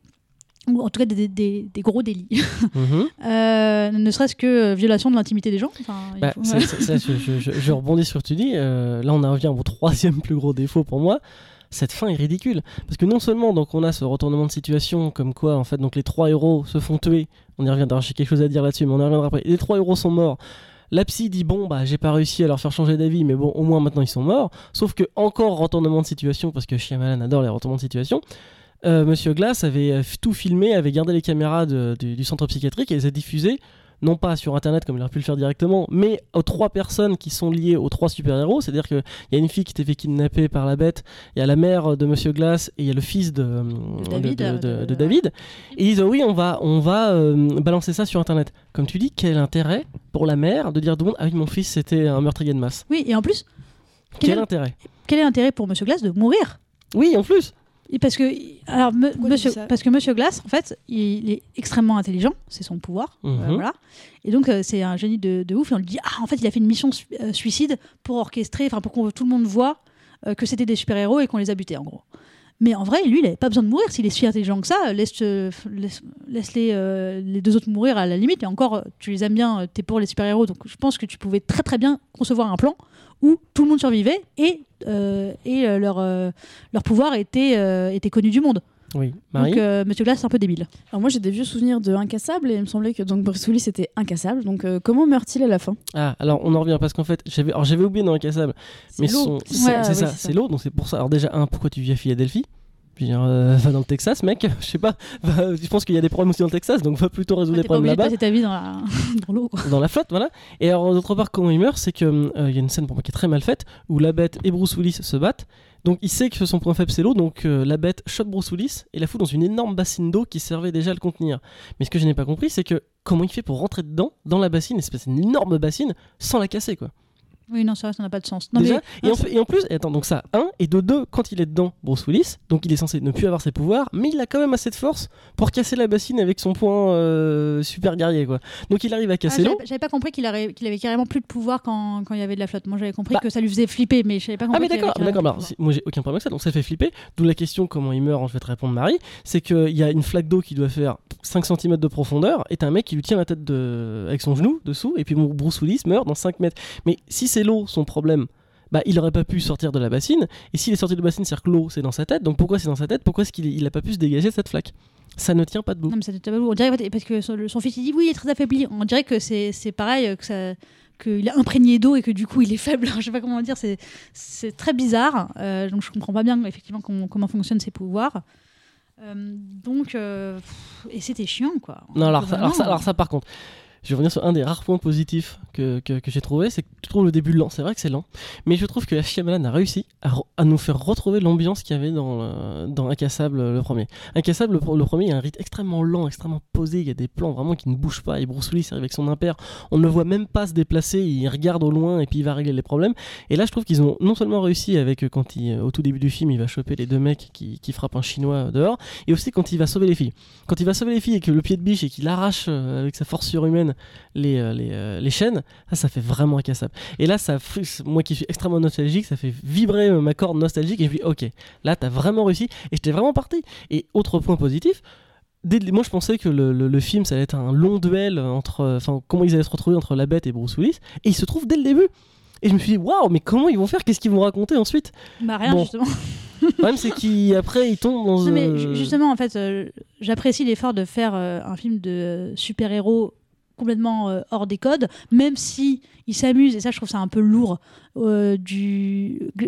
Ou en tout cas des, des- des gros délits. Mhm. Euh, ne serait-ce que euh, violation de l'intimité des gens. Enfin, Bah, faut- ça, je, je- je- je rebondis sur ce que tu dis. euh, là, on en revient au troisième plus gros défaut pour moi. Cette fin est ridicule parce que non seulement donc on a ce retournement de situation comme quoi en fait donc les trois héros se font tuer. On y reviendra. J'ai quelque chose à dire là-dessus, mais on y reviendra après. Les trois héros sont morts. La psy dit bon bah j'ai pas réussi à leur faire changer d'avis, mais bon au moins maintenant ils sont morts. Sauf que encore retournement de situation parce que Shyamalan adore les retournements de situation. Euh, Monsieur Glass avait euh, tout filmé, avait gardé les caméras du centre psychiatrique et les a diffusées non pas sur internet comme il aurait pu le faire directement, mais aux trois personnes qui sont liées aux trois super-héros. C'est-à-dire qu'il y a une fille qui s'est fait kidnapper par la bête, il y a la mère de Monsieur Glass et il y a le fils de, de- David, de- euh, de- David. Et ils disent oui, on va, on va euh, balancer ça sur internet. Comme tu dis, quel intérêt pour la mère de dire tout le monde ah oui, mon fils c'était un meurtrier de masse Oui, et en plus, Quel Quel est- intérêt? quel est l'intérêt pour Monsieur Glass de mourir? Oui, en plus Parce que, alors, me- tu monsieur, parce que Monsieur Glass, en fait, il, est extrêmement intelligent, c'est son pouvoir, euh, Mhm. voilà. Et donc, euh, c'est un génie de, de ouf. Et on lui dit, ah, en fait, il a fait une mission su- euh, suicide pour orchestrer, enfin, pour que tout le monde voit euh, que c'était des super-héros et qu'on les a butés, en gros. Mais en vrai, lui, il n'avait pas besoin de mourir. S'il est si intelligent que ça, euh, laisse, laisse, laisse les, euh, les deux autres mourir à la limite. Et encore, tu les aimes bien, euh, t'es pour les super-héros. Donc je pense que tu pouvais très très bien concevoir un plan où tout le monde survivait et, euh, et euh, leur, euh, leur pouvoir était, euh, était connu du monde. Oui, Marie Donc euh, Monsieur Glass, c'est un peu débile. Alors moi j'ai des vieux souvenirs de Incassable et il me semblait que donc Bruce Willis était incassable. Donc euh, comment meurt-il à la fin? Ah, alors on en revient parce qu'en fait, j'avais alors, j'avais oublié dans Incassable, mais l'eau. son- c'est ouais, ça, oui, c'est l'eau, donc c'est pour ça. Alors déjà, un, pourquoi tu vis à Philadelphie? Veux dire, euh, va dans le Texas, mec. Je sais pas. va- je pense qu'il y a des problèmes aussi dans le Texas, donc va plutôt résoudre Ouais, les problèmes là-bas, ta vie dans la, dans l'eau. dans la flotte, voilà. Et alors d'autre part, comment il meurt, c'est que euh, il y a une scène pour moi qui est très mal faite où la bête et Bruce Willis se battent. Donc il sait que son point faible c'est l'eau, donc euh, la bête shot Bruce Willis et la fout dans une énorme bassine d'eau qui servait déjà à le contenir. Mais ce que je n'ai pas compris, c'est que comment il fait pour rentrer dedans, dans la bassine, espèce d'une énorme bassine, sans la casser quoi. Oui, non, vrai, ça n'a pas de sens. Non, Déjà, mais, et, en, fait- et en plus, attends, donc ça, un, et de deux, quand il est dedans, Bruce Willis, donc il est censé ne plus avoir ses pouvoirs, mais il a quand même assez de force pour casser la bassine avec son point euh, super guerrier, quoi. Donc il arrive à Ah, casser pas- J'avais pas compris qu'il avait, avait carrément plus de pouvoir quand, quand il y avait de la flotte. Moi, j'avais compris Bah- que ça lui faisait flipper, mais je savais pas compris. Ah mais d'accord, d'accord. moi j'ai aucun problème avec ça, donc ça fait flipper. D'où la question comment il meurt, je vais te répondre Marie, c'est qu'il y a une flaque d'eau qui doit faire 5 cm de profondeur, et t'as un mec qui lui tient la tête de... avec son genou dessous, et puis mon Bruce Willis meurt dans 5 mètres. Mais si c'est l'eau son problème, bah il aurait pas pu sortir de la bassine, et s'il est sorti de la bassine, c'est-à-dire que l'eau c'est dans sa tête, donc pourquoi c'est dans sa tête? Pourquoi est-ce qu'il il a pas pu se dégager de cette flaque? Ça ne tient pas debout. Non, mais ça t'était pas On dirait parce que son, fils il dit oui, il est très affaibli. On dirait que c'est pareil, euh, que ça qu'il est imprégné d'eau et que du coup il est faible. je sais pas comment dire. C'est très bizarre. Euh, donc je comprends pas bien effectivement comment fonctionnent ses pouvoirs. Euh, donc euh, et c'était chiant quoi. Non, alors ça, alors, ça, Vraiment. alors ça, par contre, je vais revenir sur un des rares points positifs que, que, j'ai trouvé, c'est que tu trouves le début lent. C'est vrai que c'est lent, mais je trouve que Shyamalan a réussi à, nous faire retrouver l'ambiance qu'il y avait dans, dans Incassable le premier. Incassable, le, premier, il y a un rythme extrêmement lent, extrêmement posé. Il y a des plans vraiment qui ne bougent pas. Et Bruce Willis arrive avec son impère. On ne le voit même pas se déplacer. Il regarde au loin et puis il va régler les problèmes. Et là, je trouve qu'ils ont non seulement réussi avec euh, quand il, euh, au tout début du film, il va choper les deux mecs qui, qui frappent un chinois euh, dehors, et aussi quand il va sauver les filles. Quand il va sauver les filles et que le pied de biche et qu'il arrache euh, avec sa force surhumaine les, euh, les, euh, les chaînes, ça, ça fait vraiment incassable. Et là, ça, moi qui suis extrêmement nostalgique, ça fait vibrer euh, ma corde nostalgique et je me dis, ok, là, t'as vraiment réussi et j'étais vraiment parti. Et autre point positif, dès moi je pensais que le, le- le film ça allait être un long duel entre enfin comment ils allaient se retrouver entre la bête et Bruce Willis et il se trouve dès le début et je me suis dit waouh mais comment ils vont faire? Qu'est-ce qu'ils vont raconter ensuite? Bah rien, Bon. justement. le problème c'est qu'après ils tombent dans Non, euh, justement, en fait, euh, j'apprécie l'effort de faire euh, un film de euh, super-héros complètement euh, hors des codes, même si il s'amuse, et ça je trouve ça un peu lourd. euh,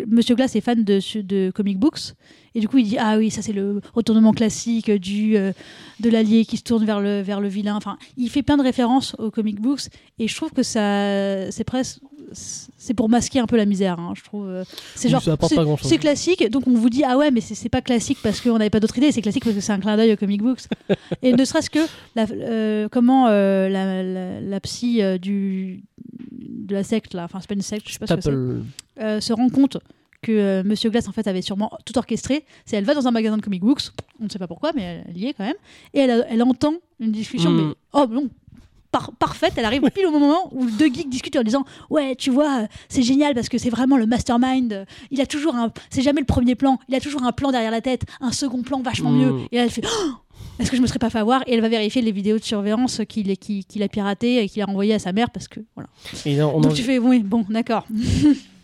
Monsieur Glass est fan de comic books, et du coup il dit Ah oui, ça c'est le retournement classique du, euh, de l'allié qui se tourne vers le, vers le vilain. Enfin, il fait plein de références aux comic books, et je trouve que ça c'est presque. C'est pour masquer un peu la misère, hein, je trouve. C'est genre. c'est- classique, donc on vous dit ah ouais mais c'est pas classique parce qu'on n'avait pas d'autre idée, c'est classique parce que c'est un clin d'œil aux comic books. Et ne serait-ce que la, euh, comment euh, la, la, la psy euh, du de la secte là, enfin c'est pas une secte, je sais pas ce que c'est, Staple. se rend compte que Monsieur Glass en fait avait sûrement tout orchestré. C'est elle va dans un magasin de comic books, on ne sait pas pourquoi mais elle y est quand même, et elle, elle entend une discussion Mm. mais oh non. Par- parfaite, elle arrive pile au moment où deux geeks discutent en disant ouais tu vois euh, c'est génial parce que c'est vraiment le mastermind. Il a toujours un c'est jamais le premier plan. Il a toujours un plan derrière la tête un second plan vachement Mm. mieux et là elle fait Oh est-ce que je me serais pas fait avoir? Et elle va vérifier les vidéos de surveillance qu'il a piratées et qu'il a envoyées à sa mère parce que voilà. Et là, on donc en- tu fais oui bon d'accord.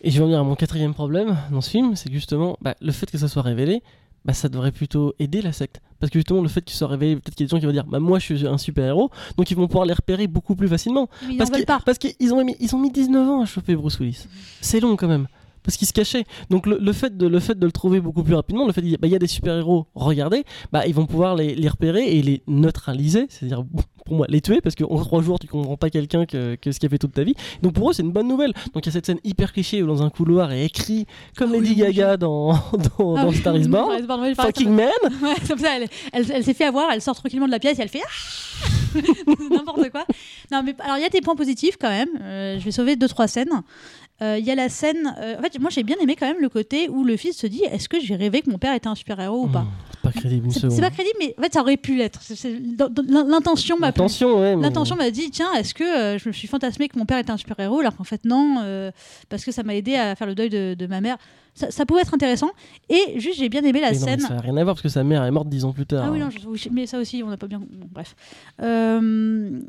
Et je vais en venir à mon quatrième problème dans ce film, c'est justement, bah, le fait que ça soit révélé, bah, ça devrait plutôt aider la secte. Parce que justement, le fait qu'il soit révélé, peut-être qu'il y a des gens qui vont dire, bah, moi je suis un super-héros, donc ils vont pouvoir les repérer beaucoup plus facilement. ils Parce qu'ils ont mis, ils ont mis 19 ans à choper Bruce Willis. C'est long quand même. Parce qu'il se cachait. Donc le, le fait de, le fait de le trouver beaucoup plus rapidement, le fait qu'il y a- bah, y a des super-héros, regardez, bah, ils vont pouvoir les, les repérer et les neutraliser, c'est-à-dire pour moi les tuer, parce qu'en trois jours tu comprends pas quelqu'un que, que ce qu'il a fait toute ta vie. Donc pour eux c'est une bonne nouvelle. Donc il y a cette scène hyper cliché où dans un couloir est écrit comme Lady Gaga dans, dans, Ah dans oui. Star is Born. Oui, Fucking man Ouais, comme ça, elle, elle- elle s'est fait avoir, elle sort tranquillement de la pièce et elle fait Ah n'importe quoi. Non, mais alors il y a des points positifs quand même. Euh, je vais sauver deux trois scènes. Euh, Il y a la scène. euh, en fait, moi j'ai bien aimé quand même le côté où le fils se dit Est-ce que j'ai rêvé que mon père était un super héros ou pas? Mmh, C'est pas crédible une C'est seconde. c'est pas crédible, mais en fait ça aurait pu l'être. L'intention m'a ouais. mais- L'intention m'a dit tiens est-ce que euh, je me suis fantasmé que mon père était un super héros alors qu'en fait non euh, parce que ça m'a aidé à faire le deuil de, de ma mère. Ça, ça pouvait être intéressant et juste j'ai bien aimé la Mais non, mais scène. ça n'a rien à voir parce que sa mère est morte dix ans plus tard. Ah oui, non, je- oui, mais ça aussi, on n'a pas bien. bon, bref. Euh,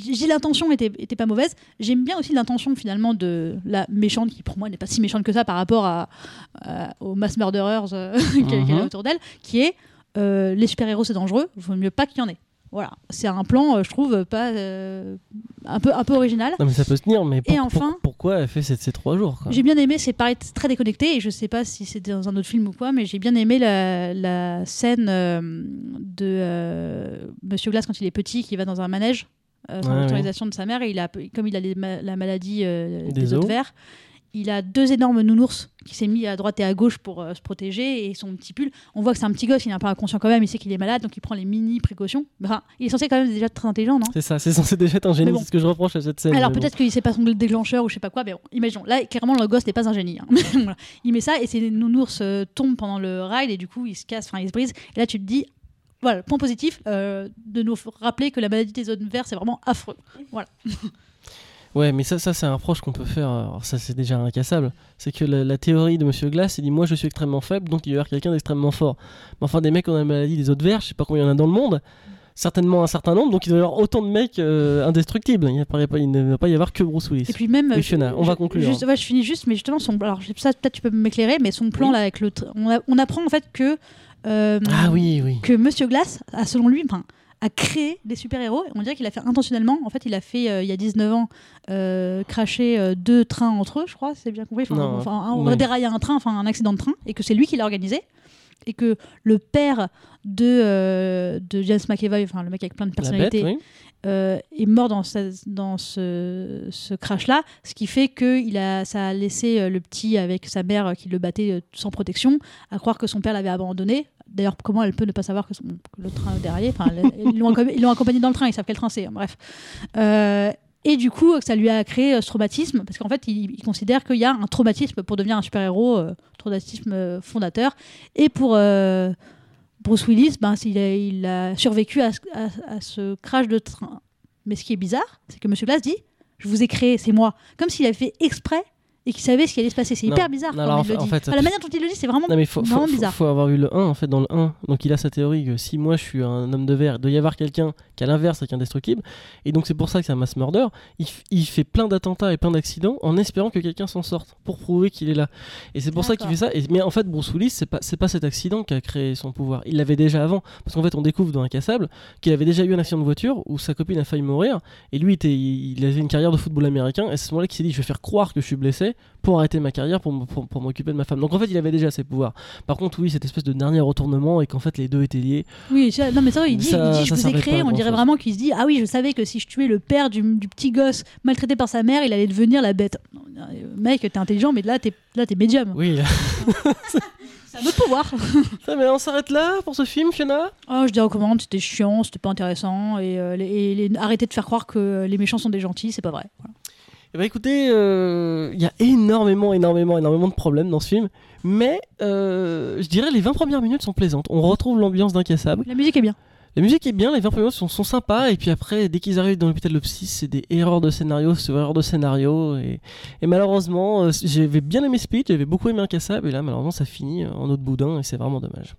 dis l'intention était, était pas mauvaise. J'aime bien aussi l'intention finalement de la méchante, qui pour moi n'est pas si méchante que ça par rapport à, à- aux mass murderers euh, qu'elle a Mhm. autour d'elle, qui est euh, les super-héros c'est dangereux, vaut mieux pas qu'il y en ait. Voilà, c'est un plan, euh, je trouve, pas euh, un peu un peu original. Non mais ça peut se tenir, mais pour- Et pour- enfin- pourquoi elle fait ces, ces trois jours J'ai bien aimé, c'est pareil, c'est très déconnecté, et je sais pas si c'était dans un autre film ou quoi, mais j'ai bien aimé la, la scène de Monsieur Glass quand il est petit, qui va dans un manège, euh, sans Ouais, l'autorisation de sa mère, et il a, comme il a les ma- la maladie euh, Des des, os. verts, il a deux énormes nounours qui s'est mis à droite et à gauche pour euh, se protéger, et son petit pull, on voit que c'est un petit gosse, il est un peu inconscient quand même, il sait qu'il est malade, donc il prend les mini précautions. Enfin, il est censé quand même déjà être très intelligent, non? C'est ça, c'est censé déjà être un génie, bon. c'est ce que je reproche à cette scène. alors mais bon. peut-être qu'il sait pas son déclencheur ou je sais pas quoi, mais bon, imaginons. Là, clairement, le gosse n'est pas un génie. hein. Voilà. Il met ça et ses nounours euh, tombent pendant le ride et du coup, il se casse, enfin, il se brise. Et là, tu te dis, voilà, point positif, euh, de nous rappeler que la maladie des zones verts, c'est vraiment affreux. Ouais, mais ça, ça c'est un reproche qu'on peut faire. Alors ça, c'est déjà incassable. C'est que la, la théorie de Monsieur Glass, il dit Moi, je suis extrêmement faible, donc il va y avoir quelqu'un d'extrêmement fort. Mais enfin, des mecs qui ont la maladie des autres verts, je sais pas combien il y en a dans le monde. Certainement un certain nombre, donc il doit y avoir autant de mecs euh, indestructibles. Il, y a pas- il ne va pas y avoir que Bruce Willis. Et puis même. Oui, Fiona, on va conclure. Juste, ouais, je finis juste, mais justement, son, alors ça, peut-être tu peux m'éclairer, mais son plan Oui. là avec le. tr- On, a- on apprend en fait que. Euh, Ah oui, oui. que Monsieur Glass a, selon lui, enfin, a créé des super-héros. On dirait qu'il a fait intentionnellement. En fait, il a fait, euh, il y a 19 ans, euh, cracher euh, deux trains entre eux, je crois, c'est bien compris. Enfin, Non, enfin, un- dérailler un train, enfin, un accident de train, et que c'est lui qui l'a organisé. et que le père de, de James McAvoy, enfin le mec avec plein de personnalités, bête, oui. Euh, est mort dans, ce- crash-là, ce qui fait que il a, ça a laissé euh, le petit avec sa mère euh, qui le battait sans protection, à croire que son père l'avait abandonné. D'ailleurs, comment elle peut ne pas savoir que, le train derrière enfin, Ils l'ont accompagné dans le train, ils savent quel train c'est, hein, bref. Et du coup, ça lui a créé ce traumatisme, parce qu'en fait, il, considère qu'il y a un traumatisme pour devenir un super-héros, euh, traumatisme fondateur. Et pour Bruce Willis, ben, il, a, survécu à, à- à ce crash de train. Mais ce qui est bizarre, c'est que M. Glass dit Je vous ai créé, c'est moi. Comme s'il avait fait exprès et qu'il savait ce qui allait se passer. C'est hyper bizarre. non, quand alors, il le en dit. fait, Enfin, la manière dont il le dit, c'est vraiment, Non mais faut, faut, vraiment faut- bizarre. faut avoir eu le 1 en fait dans le 1 donc il a sa théorie que si moi je suis un homme de verre il doit y avoir quelqu'un qui à l'inverse est indestructible. Et donc c'est pour ça que c'est un mass murder. Il, il fait plein d'attentats et plein d'accidents en espérant que quelqu'un s'en sorte pour prouver qu'il est là. Et c'est pour ça qu'il fait ça. Et, mais en fait Bruce Willis c'est pas, pas cet accident qui a créé son pouvoir. Il l'avait déjà avant. Parce qu'en fait on découvre dans Incassable qu'il avait déjà eu un accident de voiture où sa copine a failli mourir. Et lui était, il, il avait une carrière de football américain. Et c'est à ce moment là qu'il s'est dit je vais faire croire que je suis blessé pour arrêter ma carrière pour, pour, pour m'occuper de ma femme donc en fait il avait déjà ses pouvoirs par contre, oui, cette espèce de dernier retournement et qu'en fait les deux étaient liés. Oui, ça- non, mais ça, il dit, Ça- il dit, je vous ai créé. On dirait vraiment qu'il se dit Ah oui, je savais que si je tuais le père du, du petit gosse maltraité par sa mère, il allait devenir la bête. Euh, mec, t'es intelligent, mais là, t'es là, t'es médium. Oui, C'est un autre pouvoir. ça, mais on s'arrête là pour ce film, Fiona? Oh, je dis recommande, c'était chiant, c'était pas intéressant. Et, euh, les- et les- arrêtez de faire croire que les méchants sont des gentils, c'est pas vrai. Voilà. Eh ben écoutez, euh, il y a énormément, énormément, énormément de problèmes dans ce film, mais euh, je dirais les 20 premières minutes sont plaisantes. On retrouve l'ambiance d'Incassable. La musique est bien. La musique est bien, les 20 premières minutes sont, sont sympas, et puis après, dès qu'ils arrivent dans l'hôpital de psy, c'est des erreurs de scénario, c'est erreurs de scénario, et, et malheureusement, euh, j'avais bien aimé Speed, j'avais beaucoup aimé Incassable, et là, malheureusement, ça finit en autre boudin, et c'est vraiment dommage.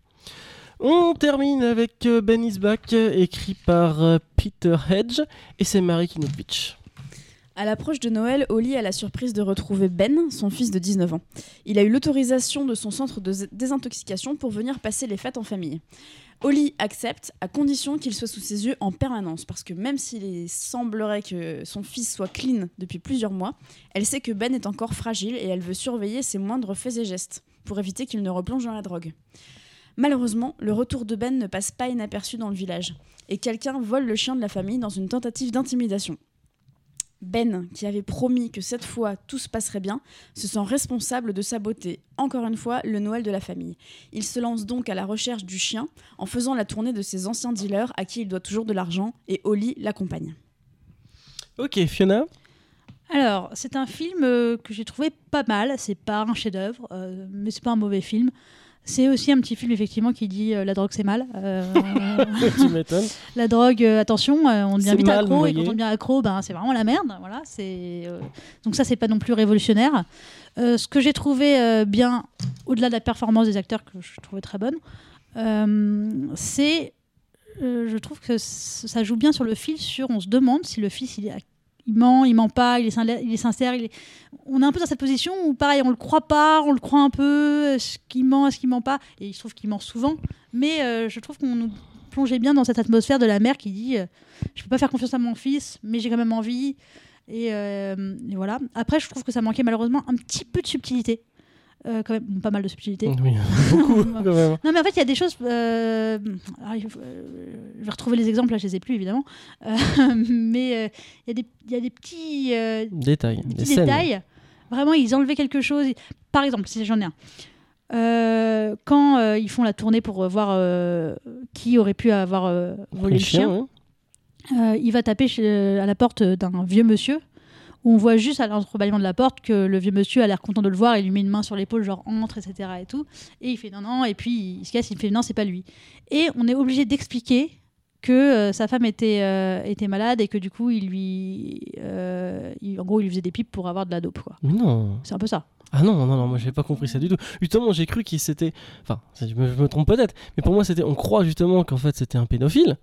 On termine avec euh, Ben is Back, euh, écrit par euh, Peter Hedge, et c'est Marie Kinovich. À l'approche de Noël, Oli a la surprise de retrouver Ben, son fils de 19 ans. Il a eu l'autorisation de son centre de désintoxication pour venir passer les fêtes en famille. Oli accepte à condition qu'il soit sous ses yeux en permanence, parce que même s'il semblerait que son fils soit clean depuis plusieurs mois, elle sait que Ben est encore fragile et elle veut surveiller ses moindres faits et gestes, pour éviter qu'il ne replonge dans la drogue. Malheureusement, le retour de Ben ne passe pas inaperçu dans le village, et quelqu'un vole le chien de la famille dans une tentative d'intimidation. Ben, qui avait promis que cette fois tout se passerait bien, se sent responsable de saboter, encore une fois, le Noël de la famille. Il se lance donc à la recherche du chien en faisant la tournée de ses anciens dealers à qui il doit toujours de l'argent, et Oli l'accompagne. Ok, Fiona? Alors, c'est un film euh, que j'ai trouvé pas mal. C'est pas un chef-d'œuvre, euh, mais c'est pas un mauvais film. C'est aussi un petit film effectivement qui dit euh, la drogue c'est mal. Euh, tu m'étonnes. la drogue, euh, attention, on devient vite mal, accro et quand on devient accro, ben c'est vraiment la merde. Voilà, c'est donc ça c'est pas non plus révolutionnaire. Ce que j'ai trouvé bien, au-delà de la performance des acteurs que je trouvais très bonne, c'est, je trouve que ça joue bien sur le fil. Sur, on se demande si le fils il est il ment, il ment pas, il est, sincère. On est un peu dans cette position où, pareil, on le croit pas, on le croit un peu, est-ce qu'il ment, est-ce qu'il ment pas? Et il se trouve qu'il ment souvent. Mais euh, je trouve qu'on nous plongeait bien dans cette atmosphère de la mère qui dit euh, Je peux pas faire confiance à mon fils, mais j'ai quand même envie. Euh, et voilà. Après, je trouve que ça manquait malheureusement un petit peu de subtilité. Euh, quand même, pas mal de subtilité. Oui, beaucoup quand même. Non, mais en fait, il y a des choses. euh, alors, il faut- euh, je vais retrouver les exemples, là, je les ai plus, évidemment. Mais il y, a des- il y a des petits, euh, Détail, des petits détails. Vraiment, ils enlevaient quelque chose. Par exemple, si j'en ai un. Quand ils font la tournée pour voir qui aurait pu avoir volé le chien, il va taper chez- à la porte d'un vieux monsieur. Où on voit juste à l'entrebâillement de la porte que le vieux monsieur a l'air content de le voir et lui met une main sur l'épaule, genre entre, etc. Et tout. Et il fait non, non, et puis il se casse, il fait non, c'est pas lui. Et on est obligé d'expliquer que euh, sa femme était, euh, était malade et que du coup, il lui. euh, il- en gros, il lui faisait des pipes pour avoir de la dope, quoi. Mais non. C'est un peu ça. Ah non, non, non, moi j'ai pas compris ça du tout. Justement, j'ai cru qu'il s'était. Enfin, je me, je me trompe peut-être, mais pour moi, c'était. On croit justement qu'en fait c'était un pédophile.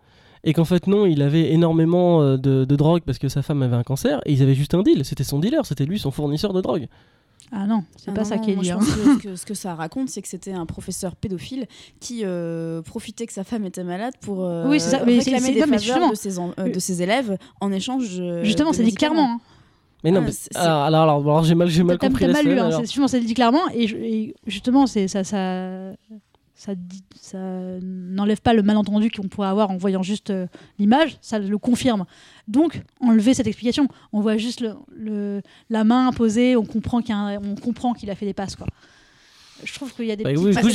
Et qu'en fait, non, il avait énormément euh, de, de drogue parce que sa femme avait un cancer et ils avaient juste un deal. C'était son dealer, c'était lui son fournisseur de drogue. Ah non, c'est Ah pas non, ça qui est dit. je hein. pense que, que ce que ça raconte, c'est que c'était un professeur pédophile qui euh, profitait que sa femme était malade pour euh, Oui, c'est ça, mais réclamer c'est- des non, mais faveurs de ses, en- euh, de ses élèves en échange. Justement, c'est dit clairement. hein. Mais non, Ah, mais. c'est- Alors, alors, alors, alors, j'ai mal, j'ai mal compris t'as mal lu, hein, justement, c'est dit clairement. Et, et justement, c'est ça, ça, ça, n'enlève pas le malentendu qu'on pourrait avoir en voyant juste euh, l'image, ça le confirme. Donc, enlever cette explication. On voit juste le, le- la main posée, on comprend qu'il a on comprend qu'il a fait des passes. Quoi. Je trouve qu'il y a des Bah petites oui, Moi, ce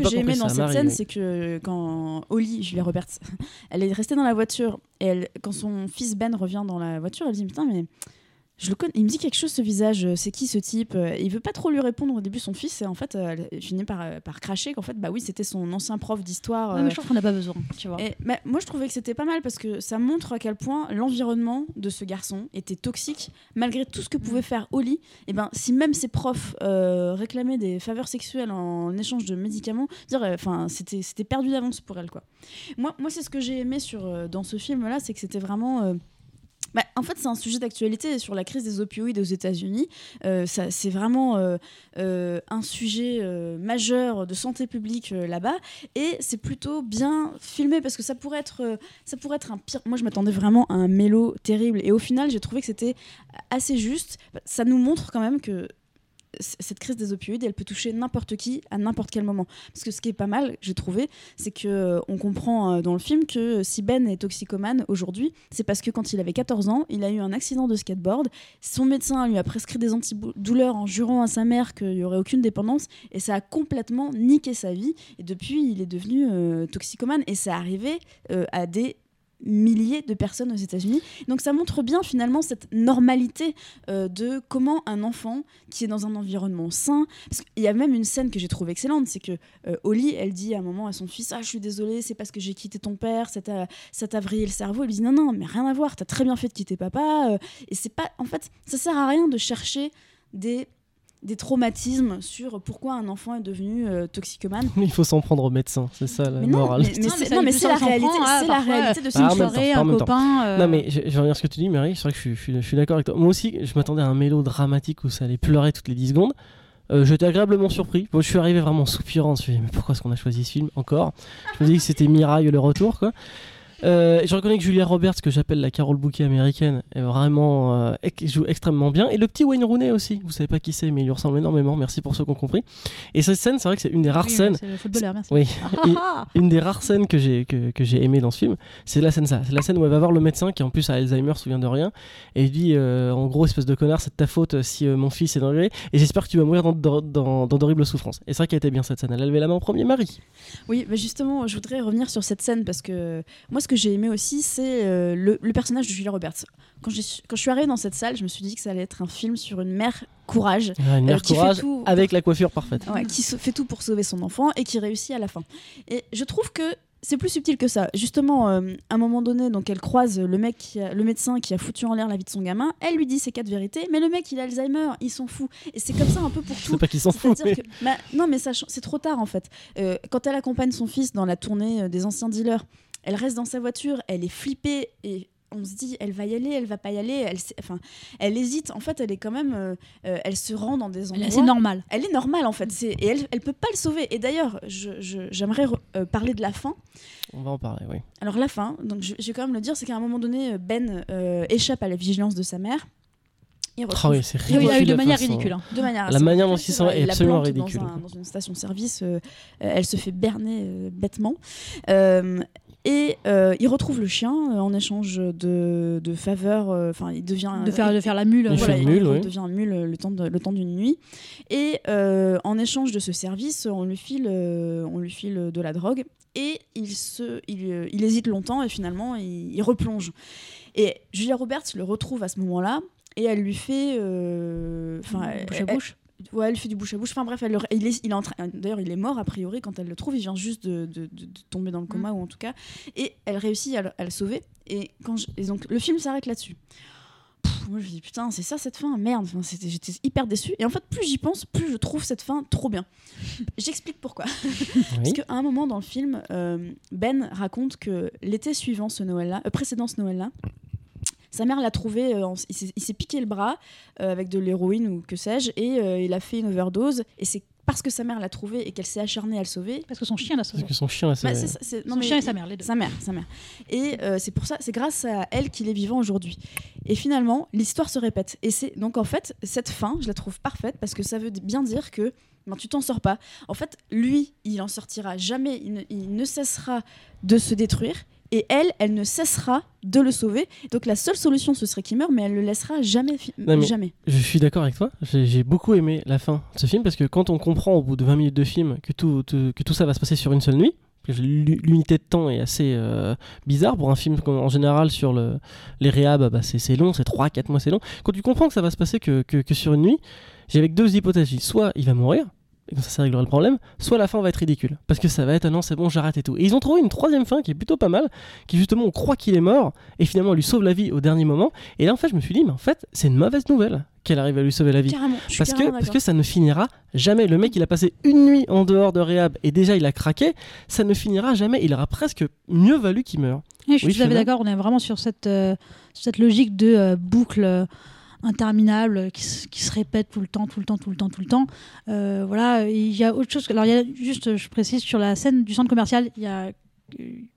que j'ai aimé dans ça, cette Marie, scène, oui. c'est que quand Holly, Julia Roberts, elle est restée dans la voiture et elle, quand son fils Ben revient dans la voiture, elle dit Putain, mais je le connais, il me dit quelque chose ce visage, c'est qui ce type Et Il veut pas trop lui répondre au début, son fils, et en fait, euh, elle finit par, euh, par cracher qu'en fait, bah oui, c'était son ancien prof d'histoire. Ouais, mais euh, je trouve qu'on n'a pas besoin, tu vois. et, bah, moi, je trouvais que c'était pas mal parce que ça montre à quel point l'environnement de ce garçon était toxique, malgré tout ce que pouvait faire Oli. Et ben, si même ses profs euh, réclamaient des faveurs sexuelles en échange de médicaments, dire, euh, enfin, c'était c'était perdu d'avance pour elle, quoi. Moi, moi, c'est ce que j'ai aimé sur euh, dans ce film-là, c'est que c'était vraiment euh, bah, en fait, c'est un sujet d'actualité sur la crise des opioïdes aux États-Unis. Euh, c'est vraiment euh, euh, un sujet majeur de santé publique là-bas, et c'est plutôt bien filmé parce que ça pourrait être, ça pourrait être un pire. Moi, je m'attendais vraiment à un mélo terrible, et au final, j'ai trouvé que c'était assez juste. Ça nous montre quand même que cette crise des opioïdes, elle peut toucher n'importe qui à n'importe quel moment. Parce que ce qui est pas mal, j'ai trouvé, c'est que euh, on comprend euh, dans le film que si Ben est toxicomane aujourd'hui, c'est parce que quand il avait 14 ans, il a eu un accident de skateboard. Son médecin lui a prescrit des antidouleurs en jurant à sa mère qu'il n'y aurait aucune dépendance, et ça a complètement niqué sa vie. Et depuis, il est devenu euh, toxicomane, et c'est arrivé à des milliers de personnes aux États-Unis. Donc ça montre bien finalement cette normalité euh, de comment un enfant qui est dans un environnement sain, parce y a même une scène que j'ai trouvée excellente, c'est que euh, Holly, elle dit à un moment à son fils, ah je suis désolée, c'est parce que j'ai quitté ton père, ça t'a vrillé le cerveau. Elle lui dit non non, mais rien à voir, t'as très bien fait de quitter papa. euh, et c'est pas, en fait, ça sert à rien de chercher des des traumatismes sur pourquoi un enfant est devenu euh, toxicomane. Il faut s'en prendre au médecin, c'est ça la Mais non, morale. mais, mais Non, mais c'est la réalité, prendre, hein, c'est la réalité de Ah, en un copain. euh, Non mais je, je reviens à ce que tu dis Marie, c'est vrai que je, suis- je suis- je suis d'accord avec toi. Moi aussi, je m'attendais à un mélo dramatique où ça allait pleurer toutes les 10 secondes. Euh, J'étais agréablement surpris. Bon, je suis arrivé vraiment soupirant. Je me suis dit, mais pourquoi est-ce qu'on a choisi ce film encore? Je me dis que c'était Miraille le retour quoi. Euh, je reconnais que Julia Roberts, que j'appelle la Carole Bouquet américaine, est vraiment euh, joue extrêmement bien. Et le petit Wayne Rooney aussi. Vous savez pas qui c'est, mais il lui ressemble énormément. Merci pour ceux qui ont compris. Et cette scène, c'est vrai que c'est une des rares oui, scènes le footballeur, merci. Oui. Une des rares scènes que j'ai que, que j'ai aimé dans ce film, c'est la scène ça. C'est la scène où elle va voir le médecin qui en plus a Alzheimer, se souvient de rien, et il dit euh, en gros espèce de connard, c'est de ta faute si euh, mon fils est dangereux, et j'espère que tu vas mourir dans, dans, dans- dans d'horribles souffrances. Et c'est vrai qu'elle était bien cette scène. Elle a levé la main en premier, Marie. Oui, bah justement, je voudrais revenir sur cette scène parce que moi, ce que j'ai aimé aussi, c'est euh, le, le personnage de Julia Roberts. Quand, je suis arrivée dans cette salle, je me suis dit que ça allait être un film sur une mère courage, une euh, fait tout, avec la coiffure parfaite. ouais, qui fait tout pour sauver son enfant et qui réussit à la fin. Et je trouve que c'est plus subtil que ça. Justement, euh, à un moment donné, donc elle croise le mec, qui a- le médecin qui a foutu en l'air la vie de son gamin. Elle lui dit ses quatre vérités, mais le mec il a Alzheimer, il s'en fout. Et c'est comme ça un peu pour tout. sais pas qui s'en fout. Mais- que- bah, non, mais c'est trop tard en fait. Euh, quand elle accompagne son fils dans la tournée des anciens dealers, elle reste dans sa voiture, elle est flippée et on se dit elle va y aller, elle va pas y aller. Elle, enfin, elle hésite. En fait, elle est quand même, euh, euh, elle se rend dans des Elle endroits. est assez normale. Elle est normale en fait. C'est et elle, elle peut pas le sauver. Et d'ailleurs, je- je- j'aimerais euh, parler de la fin. On va en parler, oui. Alors la fin, donc je, je vais quand même le dire, c'est qu'à un moment donné, Ben euh, échappe à la vigilance de sa mère. Il Ah retrouve oui, c'est Oui, ridicule. oui, de manière façon- ridicule. hein. de manière La manière dont ridicule, ils sont c'est est absolument plante dans ridicule. un- Dans, une station-service, euh, elle se fait berner euh, bêtement. Euh, et euh, il retrouve le chien euh, en échange de, de faveurs. euh, Enfin, il devient De faire, de faire la mule. Il voilà, il, le mule, il devient mule le temps de- le temps d'une nuit. Et en échange de ce service, on lui file, on lui file de la drogue. Et il, se, il, il hésite longtemps et finalement il, il replonge. Et Julia Roberts le retrouve à ce moment-là et elle lui fait. Enfin, bouche à bouche. Ouais, elle fait du bouche à bouche. Enfin bref, elle le- il est, il est en train. D'ailleurs, il est mort a priori quand elle le trouve. Il vient juste de, de- de- de tomber dans le coma ou en tout cas. Et elle réussit à le, à le sauver. Et quand je- et donc le film s'arrête là-dessus. Moi je me dis putain c'est ça cette fin? Merde. Enfin, J'étais hyper déçue. Et en fait plus j'y pense plus je trouve cette fin trop bien. J'explique pourquoi. Parce qu'à un moment dans le film, euh, Ben raconte que l'été suivant ce Noël-là, euh, précédent ce Noël-là, sa mère l'a trouvé, euh, en- il s'est piqué le bras euh, avec de l'héroïne ou que sais-je, et euh, il a fait une overdose. Et c'est parce que sa mère l'a trouvé et qu'elle s'est acharnée à le sauver. Parce que son chien l'a sauvé. Parce que son chien, là, Bah, c'est. c'est ça, c'est- non, Son mais chien et sa mère, les deux. sa mère, sa mère. Et euh, c'est pour ça, c'est grâce à elle qu'il est vivant aujourd'hui. Et finalement, l'histoire se répète. Et c'est donc en fait cette fin, je la trouve parfaite parce que ça veut bien dire que ben, tu t'en sors pas. En fait, lui, il en sortira jamais, il ne, il ne cessera de se détruire. Et elle, elle ne cessera de le sauver. Donc la seule solution, ce serait qu'il meure, mais elle le laissera jamais. Non, jamais. Je suis d'accord avec toi. J'ai beaucoup aimé la fin de ce film parce que quand on comprend au bout de 20 minutes de film que tout, tout- que tout ça va se passer sur une seule nuit, l'unité de temps est assez euh, bizarre pour un film en général sur le, les réhab, bah, c'est long, c'est 3-4 mois, c'est long. Quand tu comprends que ça va se passer que, que- que sur une nuit, j'avais deux hypothèses. Soit il va mourir, et comme ça, ça réglera le problème, soit la fin va être ridicule. Parce que ça va être, ah non, c'est bon, j'arrête et tout. Et ils ont trouvé une troisième fin qui est plutôt pas mal, qui justement, on croit qu'il est mort, et finalement, on lui sauve la vie au dernier moment. Et là, en fait, je me suis dit, mais en fait, c'est une mauvaise nouvelle qu'elle arrive à lui sauver la vie. Carrément. Parce que, parce que ça ne finira jamais. Le mec, il a passé une nuit en dehors de réhab et déjà il a craqué. Ça ne finira jamais. Il aura presque mieux valu qu'il meure. Je suis Oui, tout à fait Fiona d'accord. On est vraiment sur cette, euh, cette logique de euh, boucle interminable qui, se- répète tout le temps, tout le temps, tout le temps, tout le temps. Euh, voilà. Il y a autre chose. Alors, il y a juste, je précise, sur la scène du centre commercial, il y a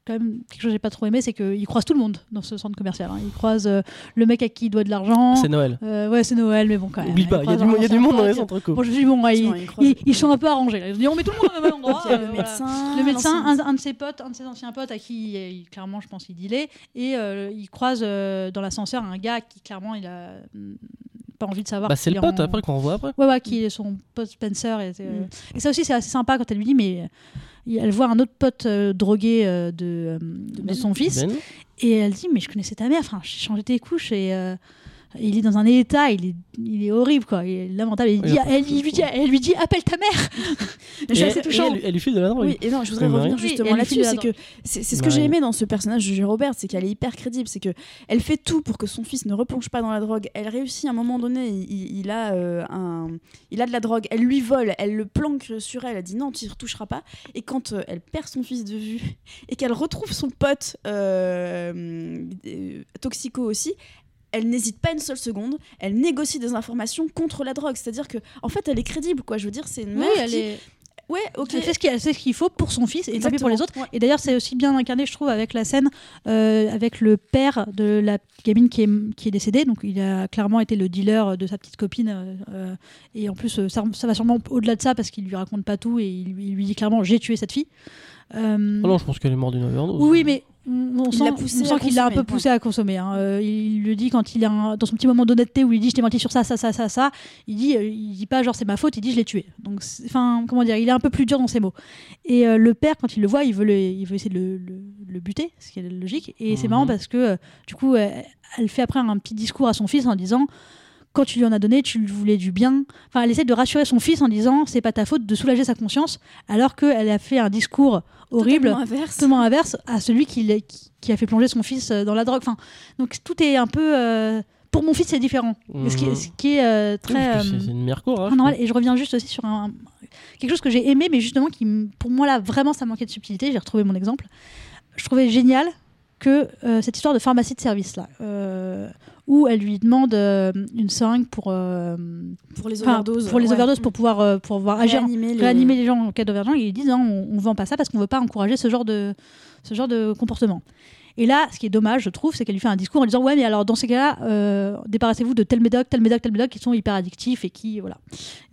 quand même quelque chose que j'ai pas trop aimé, c'est qu'il croise tout le monde dans ce centre commercial. hein. Il croise euh, le mec à qui il doit de l'argent. C'est Noël. Euh, ouais, c'est Noël, mais bon, quand même. Oublie pas, il y a du, y a monde dans les centres co. Bon, je suis bon, ouais, ils, ils- ils sont un peu arrangés. là. Ils ont dit, on met tout le monde au même endroit. Euh, le voilà. médecin. Le médecin, l'ancien- un, un de ses potes, un de ses anciens potes à qui euh, il- clairement je pense il dealait, et euh, il croise euh, dans l'ascenseur un gars qui clairement il a mm, pas envie de savoir. Bah, c'est le pote en- après qu'on revoit après. Ouais, ouais, qui est son pote Spencer. Et, euh, Mm. et ça aussi, c'est assez sympa quand elle lui dit, mais elle voit un autre pote euh, drogué euh, de, euh, de Ben. son fils, Ben. et elle dit, mais je connaissais ta mère, enfin, j'ai changé tes couches, et il est dans un état, il est, il est horrible, quoi, il est lamentable. Il dit, elle, lui dit, elle lui dit, appelle ta mère Je suis assez touchant. elle, lui file de la drogue. Oui, et non, je voudrais Oui, revenir justement là-dessus. C'est que c'est ce que Marie. j'ai aimé dans ce personnage de Julia Roberts, c'est qu'elle est hyper crédible. C'est que elle fait tout pour que son fils ne replonge pas dans la drogue. Elle réussit à un moment donné, il, a euh, un, il a de la drogue. Elle lui vole, elle le planque sur elle. Elle dit non, tu y retoucheras pas. Et quand euh, elle perd son fils de vue et qu'elle retrouve son pote euh, toxico aussi. Elle n'hésite pas une seule seconde. Elle négocie des informations contre la drogue. C'est-à-dire que, en fait, elle est crédible, quoi. Je veux dire, c'est une mère Oui, elle qui, est- ouais, ok, Elle fait ce qu'il faut pour son fils et tant pour les autres. Ouais. Et d'ailleurs, c'est aussi bien incarné, je trouve, avec la scène euh, avec le père de la gamine qui est, qui est décédée. Donc, il a clairement été le dealer de sa petite copine. euh, et en plus, euh, ça, ça va sûrement au-delà de ça parce qu'il lui raconte pas tout et il, lui- il lui dit clairement J'ai tué cette fille. Euh, Oh non, je pense qu'elle est morte d'une overdose. oui, mais on on Il sent, l'a poussé on sent à qu'il l'a un peu poussé à consommer. hein. Euh, il le dit quand il est un- dans son petit moment d'honnêteté où il dit je t'ai menti sur ça, ça, ça, ça, ça. Il dit, euh, il dit pas genre c'est ma faute, il dit je l'ai tué. Donc, enfin, comment dire, il est un peu plus dur dans ses mots. Et euh, le père, quand il le voit, il veut, le, il veut essayer de le, le- le buter, ce qui est logique. Et c'est Mhm. marrant parce que euh, du coup, euh, elle fait après un petit discours à son fils en disant quand tu lui en as donné, tu lui voulais du bien. Enfin, elle essaie de rassurer son fils en disant c'est pas ta faute, de soulager sa conscience, alors qu'elle a fait un discours horrible Totalement inverse. totalement inverse à celui qui, a fait plonger son fils euh, dans la drogue. Enfin, donc tout est un peu. euh, pour mon fils, c'est différent. Ce qui est, Mhm. ce qui est euh, très. c'est c'est une mère courage. très normal. Et je reviens juste aussi sur un, quelque chose que j'ai aimé, mais justement, qui, pour moi, là, vraiment, ça manquait de subtilité. J'ai retrouvé mon exemple. Je trouvais génial que euh, cette histoire de pharmacie de service, là, euh, où elle lui demande euh, une seringue pour. euh, pour les overdoses. pour les ouais. overdoses, pour pouvoir, euh, pour pouvoir agir réanimer les, réanimer les gens en cas d'overdose, ils disent non, on, on vend pas ça parce qu'on veut pas encourager ce genre de, ce genre de comportement. Et là, ce qui est dommage, je trouve, c'est qu'elle lui fait un discours en disant ouais, mais alors dans ces cas-là, euh, débarrassez-vous de tel médoc, tel médoc, tel médoc qui sont hyper addictifs et qui voilà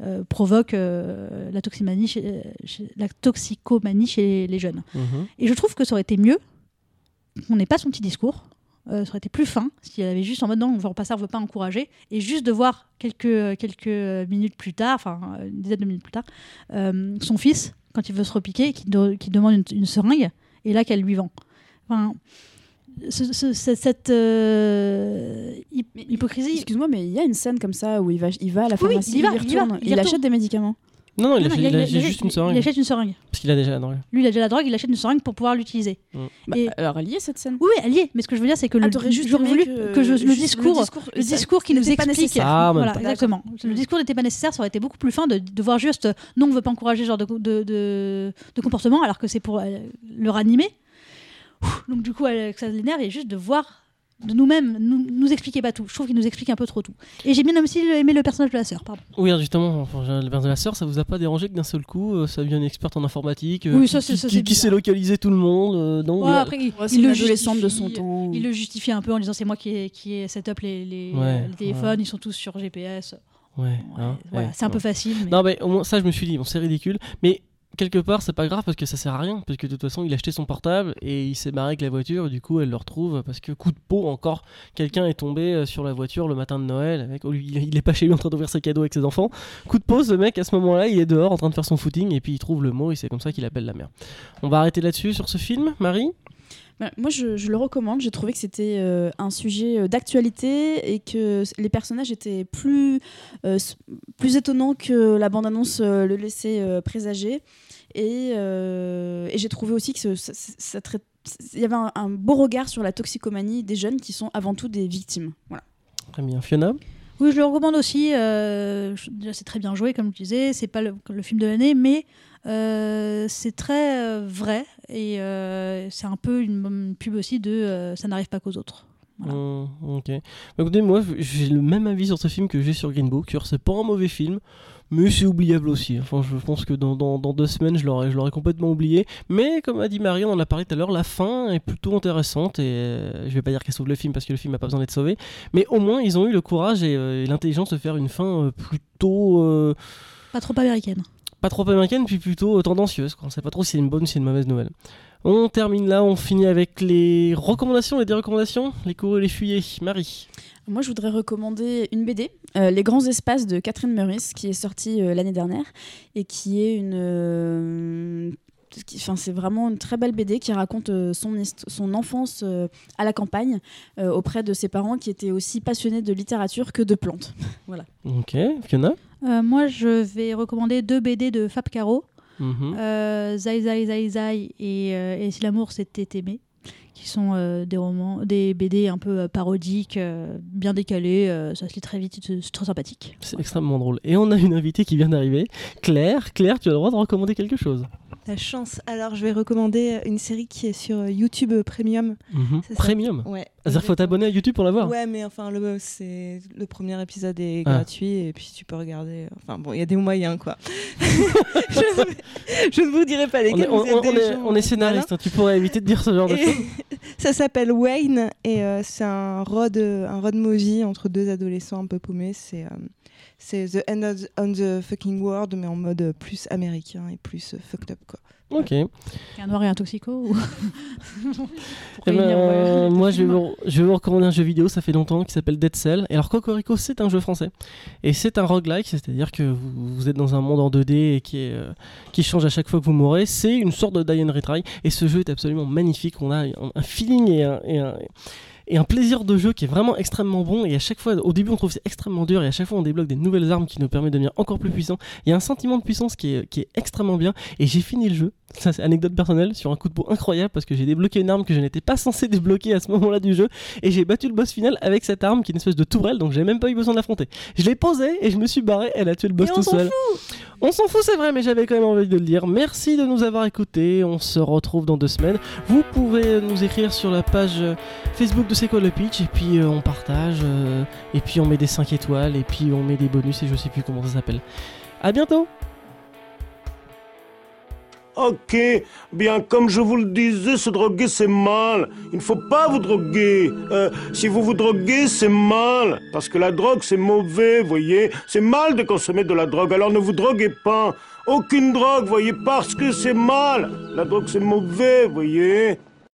euh, provoquent euh, la toximanie, chez- chez- la toxicomanie chez les jeunes. Mhm. Et je trouve que ça aurait été mieux qu'on n'ait pas son petit discours. Euh, ça aurait été plus fin si elle avait juste en mode non, on veut pas ça, on veut pas encourager. Et juste de voir quelques, quelques minutes plus tard, enfin une dizaine de minutes plus tard, euh, son fils, quand il veut se repiquer, qui, demande une, une seringue, et là qu'elle lui vend. Enfin, ce- ce- ce- cette euh, hypocrisie. Excuse-moi, mais il y a une scène comme ça où il va, il va à la Oui, oui, pharmacie, il va, il, il retourne, il achète des médicaments. Non, non, il a, Non, fait- non, il a- il- j'ai il- juste une il seringue. achète une seringue. Parce qu'il a déjà la drogue. Lui, il a déjà la drogue, il achète une seringue pour pouvoir l'utiliser. Bah, Et- Alors, elle y est cette scène. Oui, oui, elle y est. Mais ce que je veux dire, c'est que Ah, le, juste voulu que, que, je- le, discours, le ça- discours qui nous n'était pas explique. nécessaire. Ah, voilà, exactement. Le discours n'était pas nécessaire, ça aurait été beaucoup plus fin de, de voir juste non, on veut pas encourager ce genre de, de, de- de comportement, alors que c'est pour euh, le ranimer. Ouh, Donc du coup, elle- ça l'énerve et juste de voir de nous-mêmes, nous, nous expliquer pas tout. Je trouve qu'il nous explique un peu trop tout. Et j'ai bien aussi aimé le personnage de la sœur, pardon. Oui, justement, enfin, le père de la sœur, ça vous a pas dérangé que d'un seul coup, euh, ça devient une experte en informatique euh, Oui, qui- ça, c'est- qui, ça, qui- qui sait localiser tout le monde euh, non, Ouais, mais- après, il, Ouais, le adolescente de son justifie- temps. Il le justifie un peu en disant c'est moi qui ai, qui ai set up les, les, Ouais, les téléphones, ils sont tous sur GPS. Ouais, hein, voilà, ouais, c'est un peu facile. mais- Non, mais au moins, ça, je me suis dit, bon, c'est ridicule. Mais quelque part, c'est pas grave parce que ça sert à rien. Parce que de toute façon, il a acheté son portable et il s'est barré avec la voiture. Et du coup, elle le retrouve parce que coup de peau, encore, quelqu'un est tombé euh, sur la voiture le matin de Noël. Avec, lieu- il est pas chez lui en train d'ouvrir ses cadeaux avec ses enfants. Coup de pause, le mec, à ce moment-là, il est dehors en train de faire son footing et puis il trouve le mot et c'est comme ça qu'il appelle la mère. On va arrêter là-dessus sur ce film, Marie? Moi, je, je le recommande. J'ai trouvé que c'était euh, un sujet euh, d'actualité et que les personnages étaient plus, euh, plus étonnants que la bande-annonce euh, le laissait euh, présager. Et, euh, et j'ai trouvé aussi que ce- ça, ça- ça traite- il y avait un, un beau regard sur la toxicomanie des jeunes qui sont avant tout des victimes. Voilà. Très bien. Fiona? Oui, je le recommande aussi. euh, c'est très bien joué, comme je disais. C'est pas le, le film de l'année, mais euh, c'est très euh, vrai et euh, c'est un peu une, une pub aussi de euh, ça n'arrive pas qu'aux autres. Voilà. Hum, ok. Bah, écoutez, moi, j'ai le même avis sur ce film que j'ai sur Green Book. C'est pas un mauvais film, mais c'est oubliable aussi. Enfin, je pense que dans, dans- dans deux semaines, je l'aurais complètement oublié. Mais comme a dit Marie, on en a parlé tout à l'heure, la fin est plutôt intéressante. Et euh, je vais pas dire qu'elle sauve le film parce que le film n'a pas besoin d'être sauvé. Mais au moins, ils ont eu le courage et, euh, et l'intelligence de faire une fin euh, plutôt. euh, Pas trop américaine. Pas trop américaine, puis plutôt euh, tendancieuse. quoi. On sait pas trop si c'est une bonne ou si c'est une mauvaise nouvelle. On termine là, on finit avec les recommandations, les dérecommandations, les courus et les fuyés. Marie. Moi, je voudrais recommander une BD, euh, Les Grands Espaces de Catherine Meurice, qui est sortie euh, l'année dernière et qui est une. Enfin, c'est vraiment une très belle BD qui raconte euh, son, enfance euh, à la campagne euh, auprès de ses parents qui étaient aussi passionnés de littérature que de plantes. Ok, Fiona? Euh, moi, je vais recommander deux BD de Fab Caro, Mhm. euh, Zai Zai Zai Zai et, euh, et Si l'amour c'était aimé, qui sont euh, des romans, des BD un peu euh, parodiques, euh, bien décalés. euh, ça se lit très vite, c'est c'est très sympathique. C'est extrêmement drôle. Et on a une invitée qui vient d'arriver. Claire, Claire, tu as le droit de recommander quelque chose. La chance. Alors, je vais recommander une série qui est sur euh, YouTube euh, Premium. Mhm. Premium. Ouais. C'est-à-dire faut t'abonner à YouTube pour la voir. Ouais, mais enfin, le, le premier épisode est Ah. gratuit et puis tu peux regarder. Enfin, bon, il y a des moyens, quoi. je, je ne vous dirai pas On lesquels. est, on- vous êtes on des est- gens, on est scénariste, hein, tu pourrais éviter de dire ce genre de choses. Ça s'appelle Wayne et euh, c'est un road, un road movie entre deux adolescents un peu paumés. C'est, euh, The End of the- on the Fucking World, mais en mode plus américain et plus fucked up, quoi. Ok. Un noir et un toxico ou... ben, euh, ouais, moi, je vais, vous, je vais vous recommander un jeu vidéo, ça fait longtemps, qui s'appelle Dead Cell. Et alors, Cocorico, c'est un jeu français. Et c'est un roguelike, c'est-à-dire que vous, vous êtes dans un monde en 2D et qui, est, euh, qui change à chaque fois que vous mourrez. C'est une sorte de Die and Retry. Et ce jeu est absolument magnifique. On a un, un feeling et un, et un- et un plaisir de jeu qui est vraiment extrêmement bon. Et à chaque fois, au début, on trouve c'est extrêmement dur. Et à chaque fois, on débloque des nouvelles armes qui nous permettent de devenir encore plus puissants. Il y a un sentiment de puissance qui est, qui est extrêmement bien. Et j'ai fini le jeu. Ça, c'est anecdote personnelle sur un coup de peau incroyable parce que j'ai débloqué une arme que je n'étais pas censé débloquer à ce moment-là du jeu. Et j'ai battu le boss final avec cette arme qui est une espèce de tourelle. Donc j'ai même pas eu besoin de l'affronter. Je l'ai posée et je me suis barré. Elle a tué le boss Et tout seul. On s'en fout, c'est vrai, mais j'avais quand même envie de le dire. Merci de nous avoir écoutés. On se retrouve dans deux semaines. Vous pouvez nous écrire sur la page euh, Facebook de C'est quoi le pitch et puis euh, on partage euh, et puis on met des 5 étoiles et puis on met des bonus et je sais plus comment ça s'appelle. À bientôt. Ok, bien comme je vous le disais, se droguer c'est mal. Il ne faut pas vous droguer. Euh, si vous vous droguez, c'est mal. Parce que la drogue c'est mauvais, voyez. C'est mal de consommer de la drogue, alors ne vous droguez pas. Aucune drogue, voyez, parce que c'est mal. La drogue c'est mauvais, voyez.